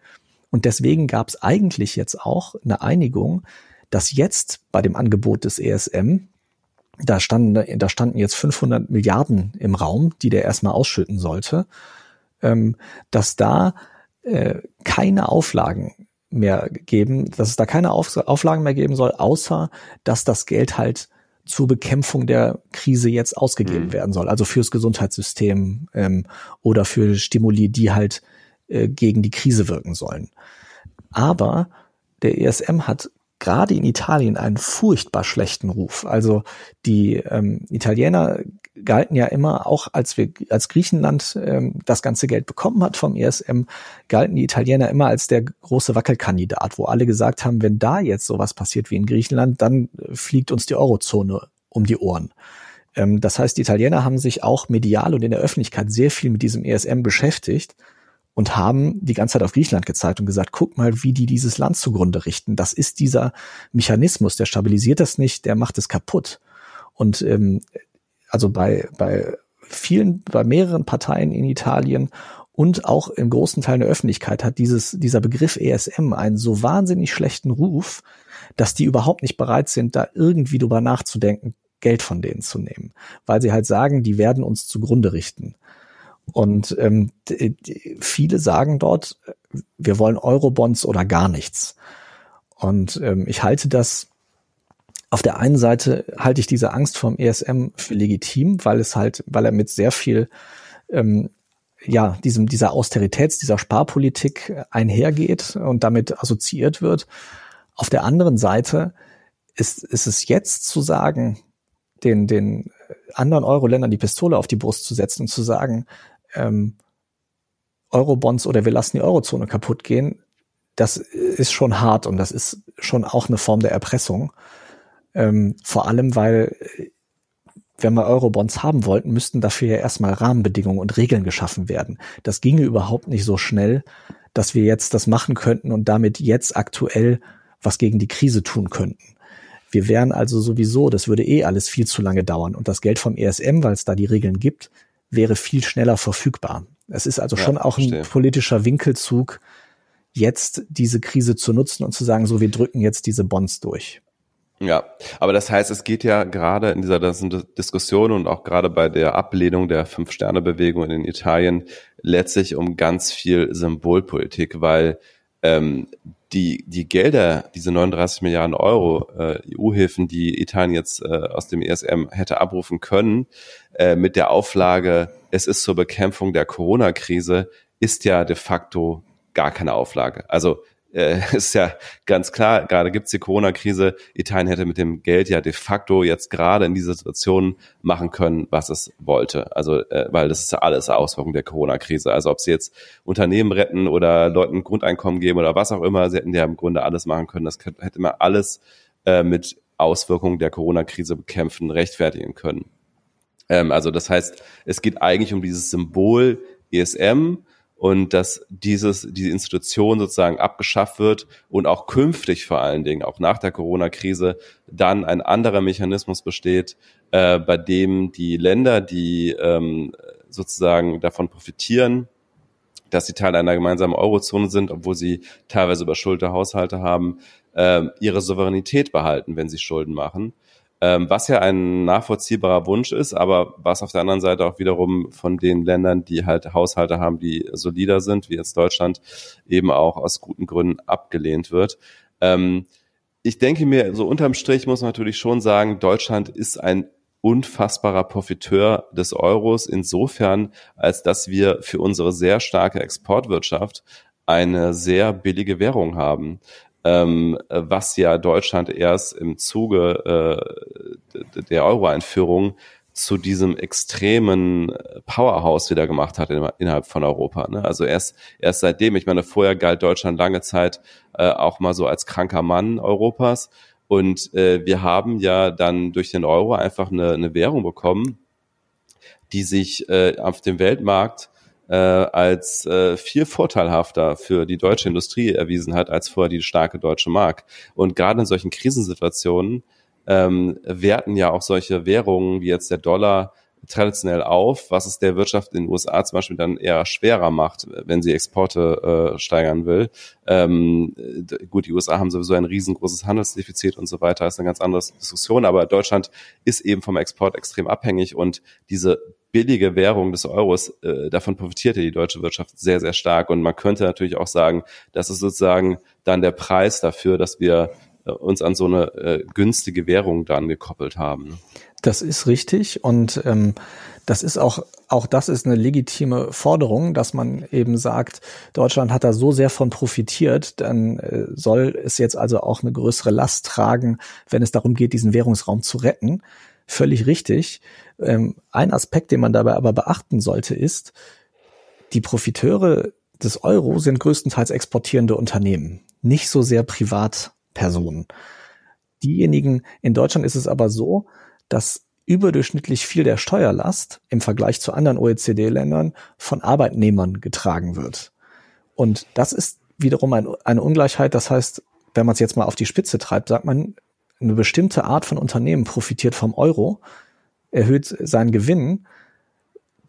Und deswegen gab es eigentlich jetzt auch eine Einigung, dass jetzt bei dem Angebot des ESM, da standen, da standen jetzt 500 Milliarden im Raum, die der erstmal ausschütten sollte, ähm, dass da äh, keine Auflagen mehr geben, dass es da keine Auf Auflagen mehr geben soll, außer dass das Geld halt zur Bekämpfung der Krise jetzt ausgegeben mhm. werden soll, also fürs Gesundheitssystem ähm, oder für Stimuli, die halt äh, gegen die Krise wirken sollen. Aber der ESM hat gerade in Italien einen furchtbar schlechten Ruf. Also die ähm, Italiener galten ja immer, auch als wir als Griechenland ähm, das ganze Geld bekommen hat vom ESM, galten die Italiener immer als der große Wackelkandidat, wo alle gesagt haben, wenn da jetzt sowas passiert wie in Griechenland, dann fliegt uns die Eurozone um die Ohren. Ähm, das heißt, die Italiener haben sich auch medial und in der Öffentlichkeit sehr viel mit diesem ESM beschäftigt und haben die ganze Zeit auf Griechenland gezeigt und gesagt, guck mal, wie die dieses Land zugrunde richten. Das ist dieser Mechanismus, der stabilisiert das nicht, der macht es kaputt. Und ähm, also bei, bei vielen, bei mehreren Parteien in Italien und auch im großen Teil der Öffentlichkeit hat dieses, dieser Begriff ESM einen so wahnsinnig schlechten Ruf, dass die überhaupt nicht bereit sind, da irgendwie drüber nachzudenken, Geld von denen zu nehmen, weil sie halt sagen, die werden uns zugrunde richten. Und ähm, viele sagen dort, wir wollen Eurobonds oder gar nichts. Und ähm, ich halte das auf der einen Seite halte ich diese Angst vom ESM für legitim, weil es halt, weil er mit sehr viel ähm, ja, diesem, dieser Austeritäts-, dieser Sparpolitik einhergeht und damit assoziiert wird. Auf der anderen Seite ist, ist es jetzt zu sagen, den, den anderen Euro-Ländern die Pistole auf die Brust zu setzen und zu sagen, ähm, Eurobonds oder wir lassen die Eurozone kaputt gehen, das ist schon hart und das ist schon auch eine Form der Erpressung. Ähm, vor allem, weil wenn wir Eurobonds haben wollten, müssten dafür ja erstmal Rahmenbedingungen und Regeln geschaffen werden. Das ginge überhaupt nicht so schnell, dass wir jetzt das machen könnten und damit jetzt aktuell was gegen die Krise tun könnten. Wir wären also sowieso, das würde eh alles viel zu lange dauern und das Geld vom ESM, weil es da die Regeln gibt, wäre viel schneller verfügbar. Es ist also ja, schon auch ein politischer Winkelzug, jetzt diese Krise zu nutzen und zu sagen, so, wir drücken jetzt diese Bonds durch. Ja, aber das heißt, es geht ja gerade in dieser Diskussion und auch gerade bei der Ablehnung der Fünf-Sterne-Bewegung in Italien letztlich um ganz viel Symbolpolitik, weil ähm, die, die Gelder, diese 39 Milliarden Euro äh, EU-Hilfen, die Italien jetzt äh, aus dem ESM hätte abrufen können, äh, mit der Auflage, es ist zur Bekämpfung der Corona-Krise, ist ja de facto gar keine Auflage. Also äh, ist ja ganz klar, gerade gibt's die Corona-Krise. Italien hätte mit dem Geld ja de facto jetzt gerade in dieser Situation machen können, was es wollte. Also, äh, weil das ist ja alles Auswirkung der Corona-Krise. Also ob sie jetzt Unternehmen retten oder Leuten Grundeinkommen geben oder was auch immer, sie hätten ja im Grunde alles machen können. Das hätte man alles äh, mit Auswirkungen der Corona-Krise bekämpfen, rechtfertigen können. Ähm, also das heißt, es geht eigentlich um dieses Symbol ESM, und dass dieses, diese Institution sozusagen abgeschafft wird und auch künftig vor allen Dingen, auch nach der Corona-Krise, dann ein anderer Mechanismus besteht, äh, bei dem die Länder, die ähm, sozusagen davon profitieren, dass sie Teil einer gemeinsamen Eurozone sind, obwohl sie teilweise überschuldete Haushalte haben, äh, ihre Souveränität behalten, wenn sie Schulden machen was ja ein nachvollziehbarer Wunsch ist, aber was auf der anderen Seite auch wiederum von den Ländern, die halt Haushalte haben, die solider sind, wie jetzt Deutschland, eben auch aus guten Gründen abgelehnt wird. Ähm, ich denke mir, so unterm Strich muss man natürlich schon sagen, Deutschland ist ein unfassbarer Profiteur des Euros insofern, als dass wir für unsere sehr starke Exportwirtschaft eine sehr billige Währung haben ähm, was ja Deutschland erst im Zuge äh, der Euro-Einführung zu diesem extremen Powerhouse wieder gemacht hat innerhalb von Europa. Ne? Also erst, erst seitdem, ich meine, vorher galt Deutschland lange Zeit äh, auch mal so als kranker Mann Europas. Und äh, wir haben ja dann durch den Euro einfach eine, eine Währung bekommen, die sich äh, auf dem Weltmarkt äh, als äh, viel vorteilhafter für die deutsche Industrie erwiesen hat als vorher die starke deutsche Mark. Und gerade in solchen Krisensituationen ähm, werten ja auch solche Währungen wie jetzt der Dollar traditionell auf, was es der Wirtschaft in den USA zum Beispiel dann eher schwerer macht, wenn sie Exporte äh, steigern will. Ähm, gut, die USA haben sowieso ein riesengroßes Handelsdefizit und so weiter, ist eine ganz andere Diskussion, aber Deutschland ist eben vom Export extrem abhängig und diese billige Währung des Euros, äh, davon profitierte die deutsche Wirtschaft sehr, sehr stark. Und man könnte natürlich auch sagen, das ist sozusagen dann der Preis dafür, dass wir äh, uns an so eine äh, günstige Währung dann gekoppelt haben. Das ist richtig und ähm, das ist auch, auch das ist eine legitime Forderung, dass man eben sagt, Deutschland hat da so sehr von profitiert, dann äh, soll es jetzt also auch eine größere Last tragen, wenn es darum geht, diesen Währungsraum zu retten. Völlig richtig. Ähm, ein Aspekt, den man dabei aber beachten sollte, ist, die Profiteure des Euro sind größtenteils exportierende Unternehmen, nicht so sehr Privatpersonen. Diejenigen, in Deutschland ist es aber so, dass überdurchschnittlich viel der Steuerlast im Vergleich zu anderen OECD-Ländern von Arbeitnehmern getragen wird. Und das ist wiederum ein, eine Ungleichheit. Das heißt, wenn man es jetzt mal auf die Spitze treibt, sagt man, eine bestimmte Art von Unternehmen profitiert vom Euro, erhöht seinen Gewinn.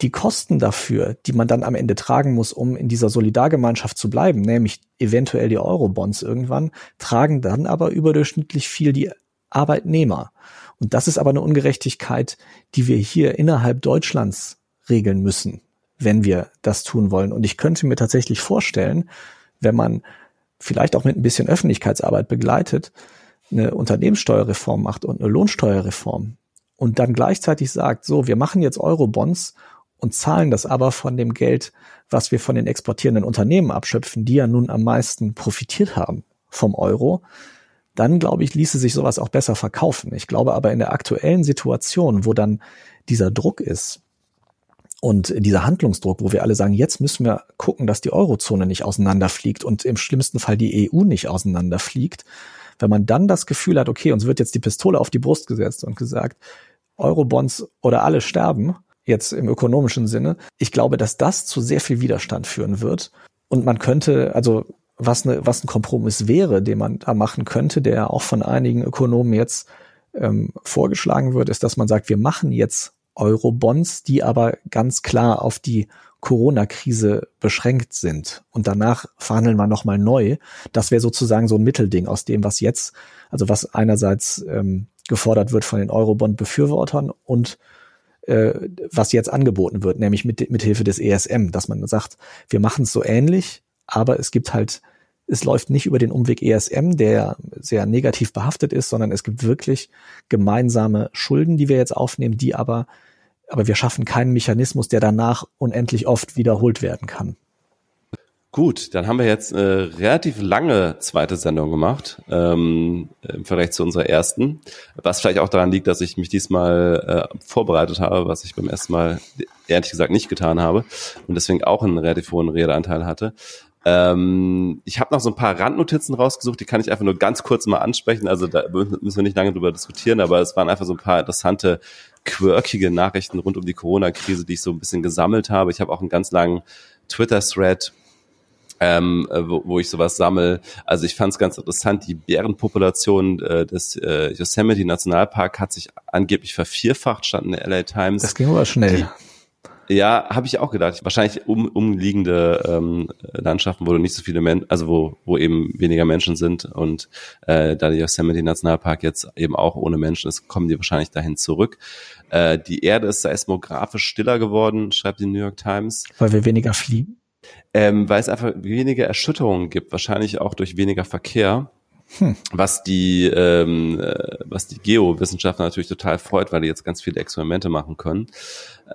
Die Kosten dafür, die man dann am Ende tragen muss, um in dieser Solidargemeinschaft zu bleiben, nämlich eventuell die Eurobonds irgendwann, tragen dann aber überdurchschnittlich viel die Arbeitnehmer. Und das ist aber eine Ungerechtigkeit, die wir hier innerhalb Deutschlands regeln müssen, wenn wir das tun wollen. Und ich könnte mir tatsächlich vorstellen, wenn man vielleicht auch mit ein bisschen Öffentlichkeitsarbeit begleitet, eine Unternehmenssteuerreform macht und eine Lohnsteuerreform und dann gleichzeitig sagt, so, wir machen jetzt Eurobonds und zahlen das aber von dem Geld, was wir von den exportierenden Unternehmen abschöpfen, die ja nun am meisten profitiert haben vom Euro, dann glaube ich, ließe sich sowas auch besser verkaufen. Ich glaube aber in der aktuellen Situation, wo dann dieser Druck ist und dieser Handlungsdruck, wo wir alle sagen, jetzt müssen wir gucken, dass die Eurozone nicht auseinanderfliegt und im schlimmsten Fall die EU nicht auseinanderfliegt, wenn man dann das Gefühl hat, okay, uns wird jetzt die Pistole auf die Brust gesetzt und gesagt, Eurobonds oder alle sterben, jetzt im ökonomischen Sinne, ich glaube, dass das zu sehr viel Widerstand führen wird. Und man könnte, also was, ne, was ein Kompromiss wäre, den man da machen könnte, der auch von einigen Ökonomen jetzt ähm, vorgeschlagen wird, ist, dass man sagt, wir machen jetzt Euro-Bonds, die aber ganz klar auf die Corona-Krise beschränkt sind. Und danach verhandeln wir nochmal neu. Das wäre sozusagen so ein Mittelding aus dem, was jetzt, also was einerseits ähm, gefordert wird von den Eurobond-Befürwortern und äh, was jetzt angeboten wird, nämlich mit, mit Hilfe des ESM, dass man sagt, wir machen es so ähnlich, aber es gibt halt, es läuft nicht über den Umweg ESM, der sehr negativ behaftet ist, sondern es gibt wirklich gemeinsame Schulden, die wir jetzt aufnehmen, die aber, aber wir schaffen keinen Mechanismus, der danach unendlich oft wiederholt werden kann. Gut, dann haben wir jetzt eine relativ lange zweite Sendung gemacht ähm, im Vergleich zu unserer ersten, was vielleicht auch daran liegt, dass ich mich diesmal äh, vorbereitet habe, was ich beim ersten Mal ehrlich gesagt nicht getan habe und deswegen auch einen relativ hohen Redeanteil hatte. Ähm, ich habe noch so ein paar Randnotizen rausgesucht, die kann ich einfach nur ganz kurz mal ansprechen. Also da müssen wir nicht lange drüber diskutieren, aber es waren einfach so ein paar interessante, quirkige Nachrichten rund um die Corona-Krise, die ich so ein bisschen gesammelt habe. Ich habe auch einen ganz langen Twitter-Thread ähm, wo, wo ich sowas sammel. Also ich fand es ganz interessant, die Bärenpopulation äh, des äh, Yosemite Nationalpark hat sich angeblich vervierfacht, stand in der LA Times. Das ging aber schnell. Die, ja, habe ich auch gedacht. Wahrscheinlich um, umliegende ähm, Landschaften, wo du nicht so viele Menschen, also wo, wo eben weniger Menschen sind und äh, da der Yosemite Nationalpark jetzt eben auch ohne Menschen ist, kommen die wahrscheinlich dahin zurück. Äh, die Erde ist seismografisch stiller geworden, schreibt die New York Times. Weil wir weniger fliegen? Ähm, weil es einfach weniger Erschütterungen gibt, wahrscheinlich auch durch weniger Verkehr. Hm. Was die, ähm, äh, was die Geowissenschaftler natürlich total freut, weil die jetzt ganz viele Experimente machen können.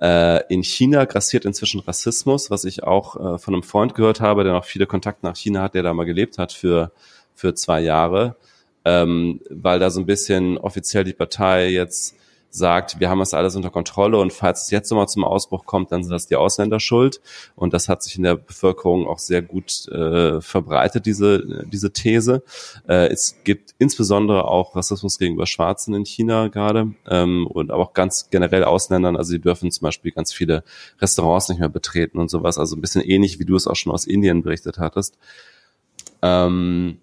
Äh, in China grassiert inzwischen Rassismus, was ich auch äh, von einem Freund gehört habe, der noch viele Kontakte nach China hat, der da mal gelebt hat für, für zwei Jahre, ähm, weil da so ein bisschen offiziell die Partei jetzt sagt, wir haben das alles unter Kontrolle und falls es jetzt nochmal zum Ausbruch kommt, dann sind das die Ausländer schuld. Und das hat sich in der Bevölkerung auch sehr gut äh, verbreitet, diese, diese These. Äh, es gibt insbesondere auch Rassismus gegenüber Schwarzen in China gerade ähm, und aber auch ganz generell Ausländern. Also die dürfen zum Beispiel ganz viele Restaurants nicht mehr betreten und sowas. Also ein bisschen ähnlich, wie du es auch schon aus Indien berichtet hattest. Ähm,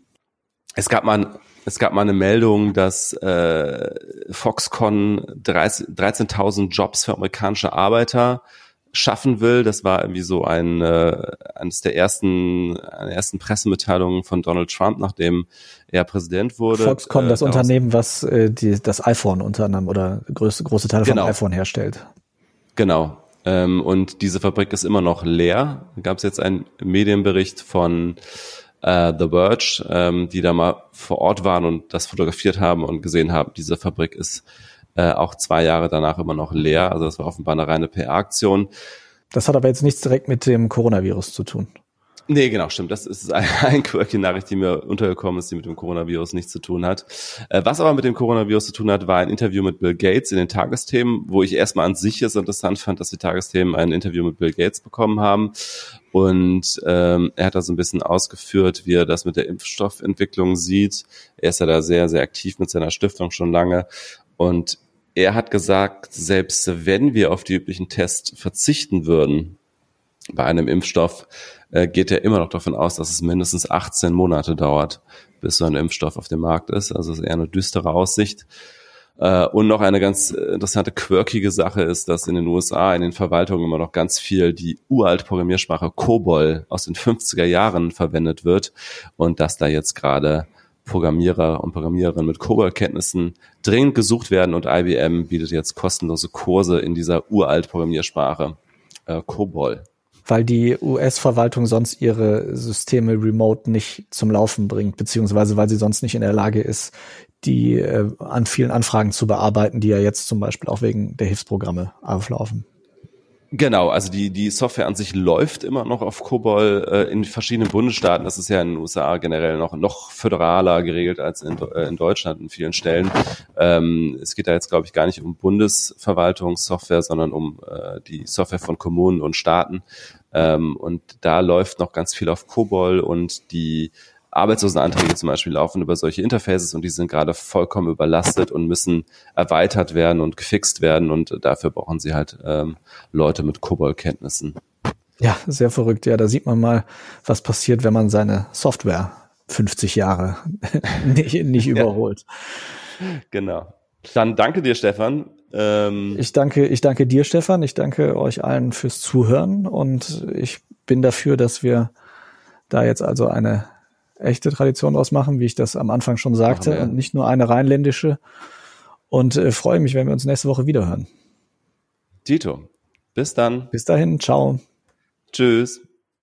es gab mal es gab mal eine Meldung, dass äh, Foxconn 13.000 Jobs für amerikanische Arbeiter schaffen will. Das war irgendwie so ein äh, eines der ersten eine ersten Pressemitteilungen von Donald Trump, nachdem er Präsident wurde. Foxconn, äh, das Unternehmen, was äh, die, das iPhone unter anderem oder größte große Teile genau. vom iPhone herstellt. Genau. Ähm, und diese Fabrik ist immer noch leer. Da gab es jetzt einen Medienbericht von äh, The Verge, ähm, die da mal vor Ort waren und das fotografiert haben und gesehen haben, diese Fabrik ist äh, auch zwei Jahre danach immer noch leer. Also das war offenbar eine reine PR-Aktion. Das hat aber jetzt nichts direkt mit dem Coronavirus zu tun. Nee, genau, stimmt. Das ist ein, ein quirky Nachricht, die mir untergekommen ist, die mit dem Coronavirus nichts zu tun hat. Äh, was aber mit dem Coronavirus zu tun hat, war ein Interview mit Bill Gates in den Tagesthemen, wo ich erstmal an sich es interessant fand, dass die Tagesthemen ein Interview mit Bill Gates bekommen haben. Und ähm, er hat da so ein bisschen ausgeführt, wie er das mit der Impfstoffentwicklung sieht. Er ist ja da sehr, sehr aktiv mit seiner Stiftung schon lange. Und er hat gesagt, selbst wenn wir auf die üblichen Tests verzichten würden bei einem Impfstoff, äh, geht er immer noch davon aus, dass es mindestens 18 Monate dauert, bis so ein Impfstoff auf dem Markt ist. Also ist eher eine düstere Aussicht. Äh, und noch eine ganz interessante, quirkige Sache ist, dass in den USA in den Verwaltungen immer noch ganz viel die uralt Programmiersprache COBOL aus den 50er Jahren verwendet wird und dass da jetzt gerade Programmierer und Programmiererinnen mit COBOL-Kenntnissen dringend gesucht werden und IBM bietet jetzt kostenlose Kurse in dieser uralt Programmiersprache äh, COBOL weil die US-Verwaltung sonst ihre Systeme remote nicht zum Laufen bringt, beziehungsweise weil sie sonst nicht in der Lage ist, die äh, an vielen Anfragen zu bearbeiten, die ja jetzt zum Beispiel auch wegen der Hilfsprogramme auflaufen. Genau, also die, die Software an sich läuft immer noch auf COBOL äh, in verschiedenen Bundesstaaten. Das ist ja in den USA generell noch, noch föderaler geregelt als in, äh, in Deutschland in vielen Stellen. Ähm, es geht da jetzt, glaube ich, gar nicht um Bundesverwaltungssoftware, sondern um äh, die Software von Kommunen und Staaten. Ähm, und da läuft noch ganz viel auf COBOL und die Arbeitslosenanträge zum Beispiel laufen über solche Interfaces und die sind gerade vollkommen überlastet und müssen erweitert werden und gefixt werden und dafür brauchen sie halt ähm, Leute mit COBOL-Kenntnissen. Ja, sehr verrückt. Ja, da sieht man mal, was passiert, wenn man seine Software 50 Jahre nicht, nicht überholt. Ja. Genau. Dann danke dir, Stefan. Ähm ich danke, ich danke dir, Stefan. Ich danke euch allen fürs Zuhören und ich bin dafür, dass wir da jetzt also eine echte Tradition draus machen, wie ich das am Anfang schon sagte, und nicht nur eine rheinländische. Und äh, freue mich, wenn wir uns nächste Woche wiederhören. Dito, bis dann. Bis dahin, ciao. Tschüss.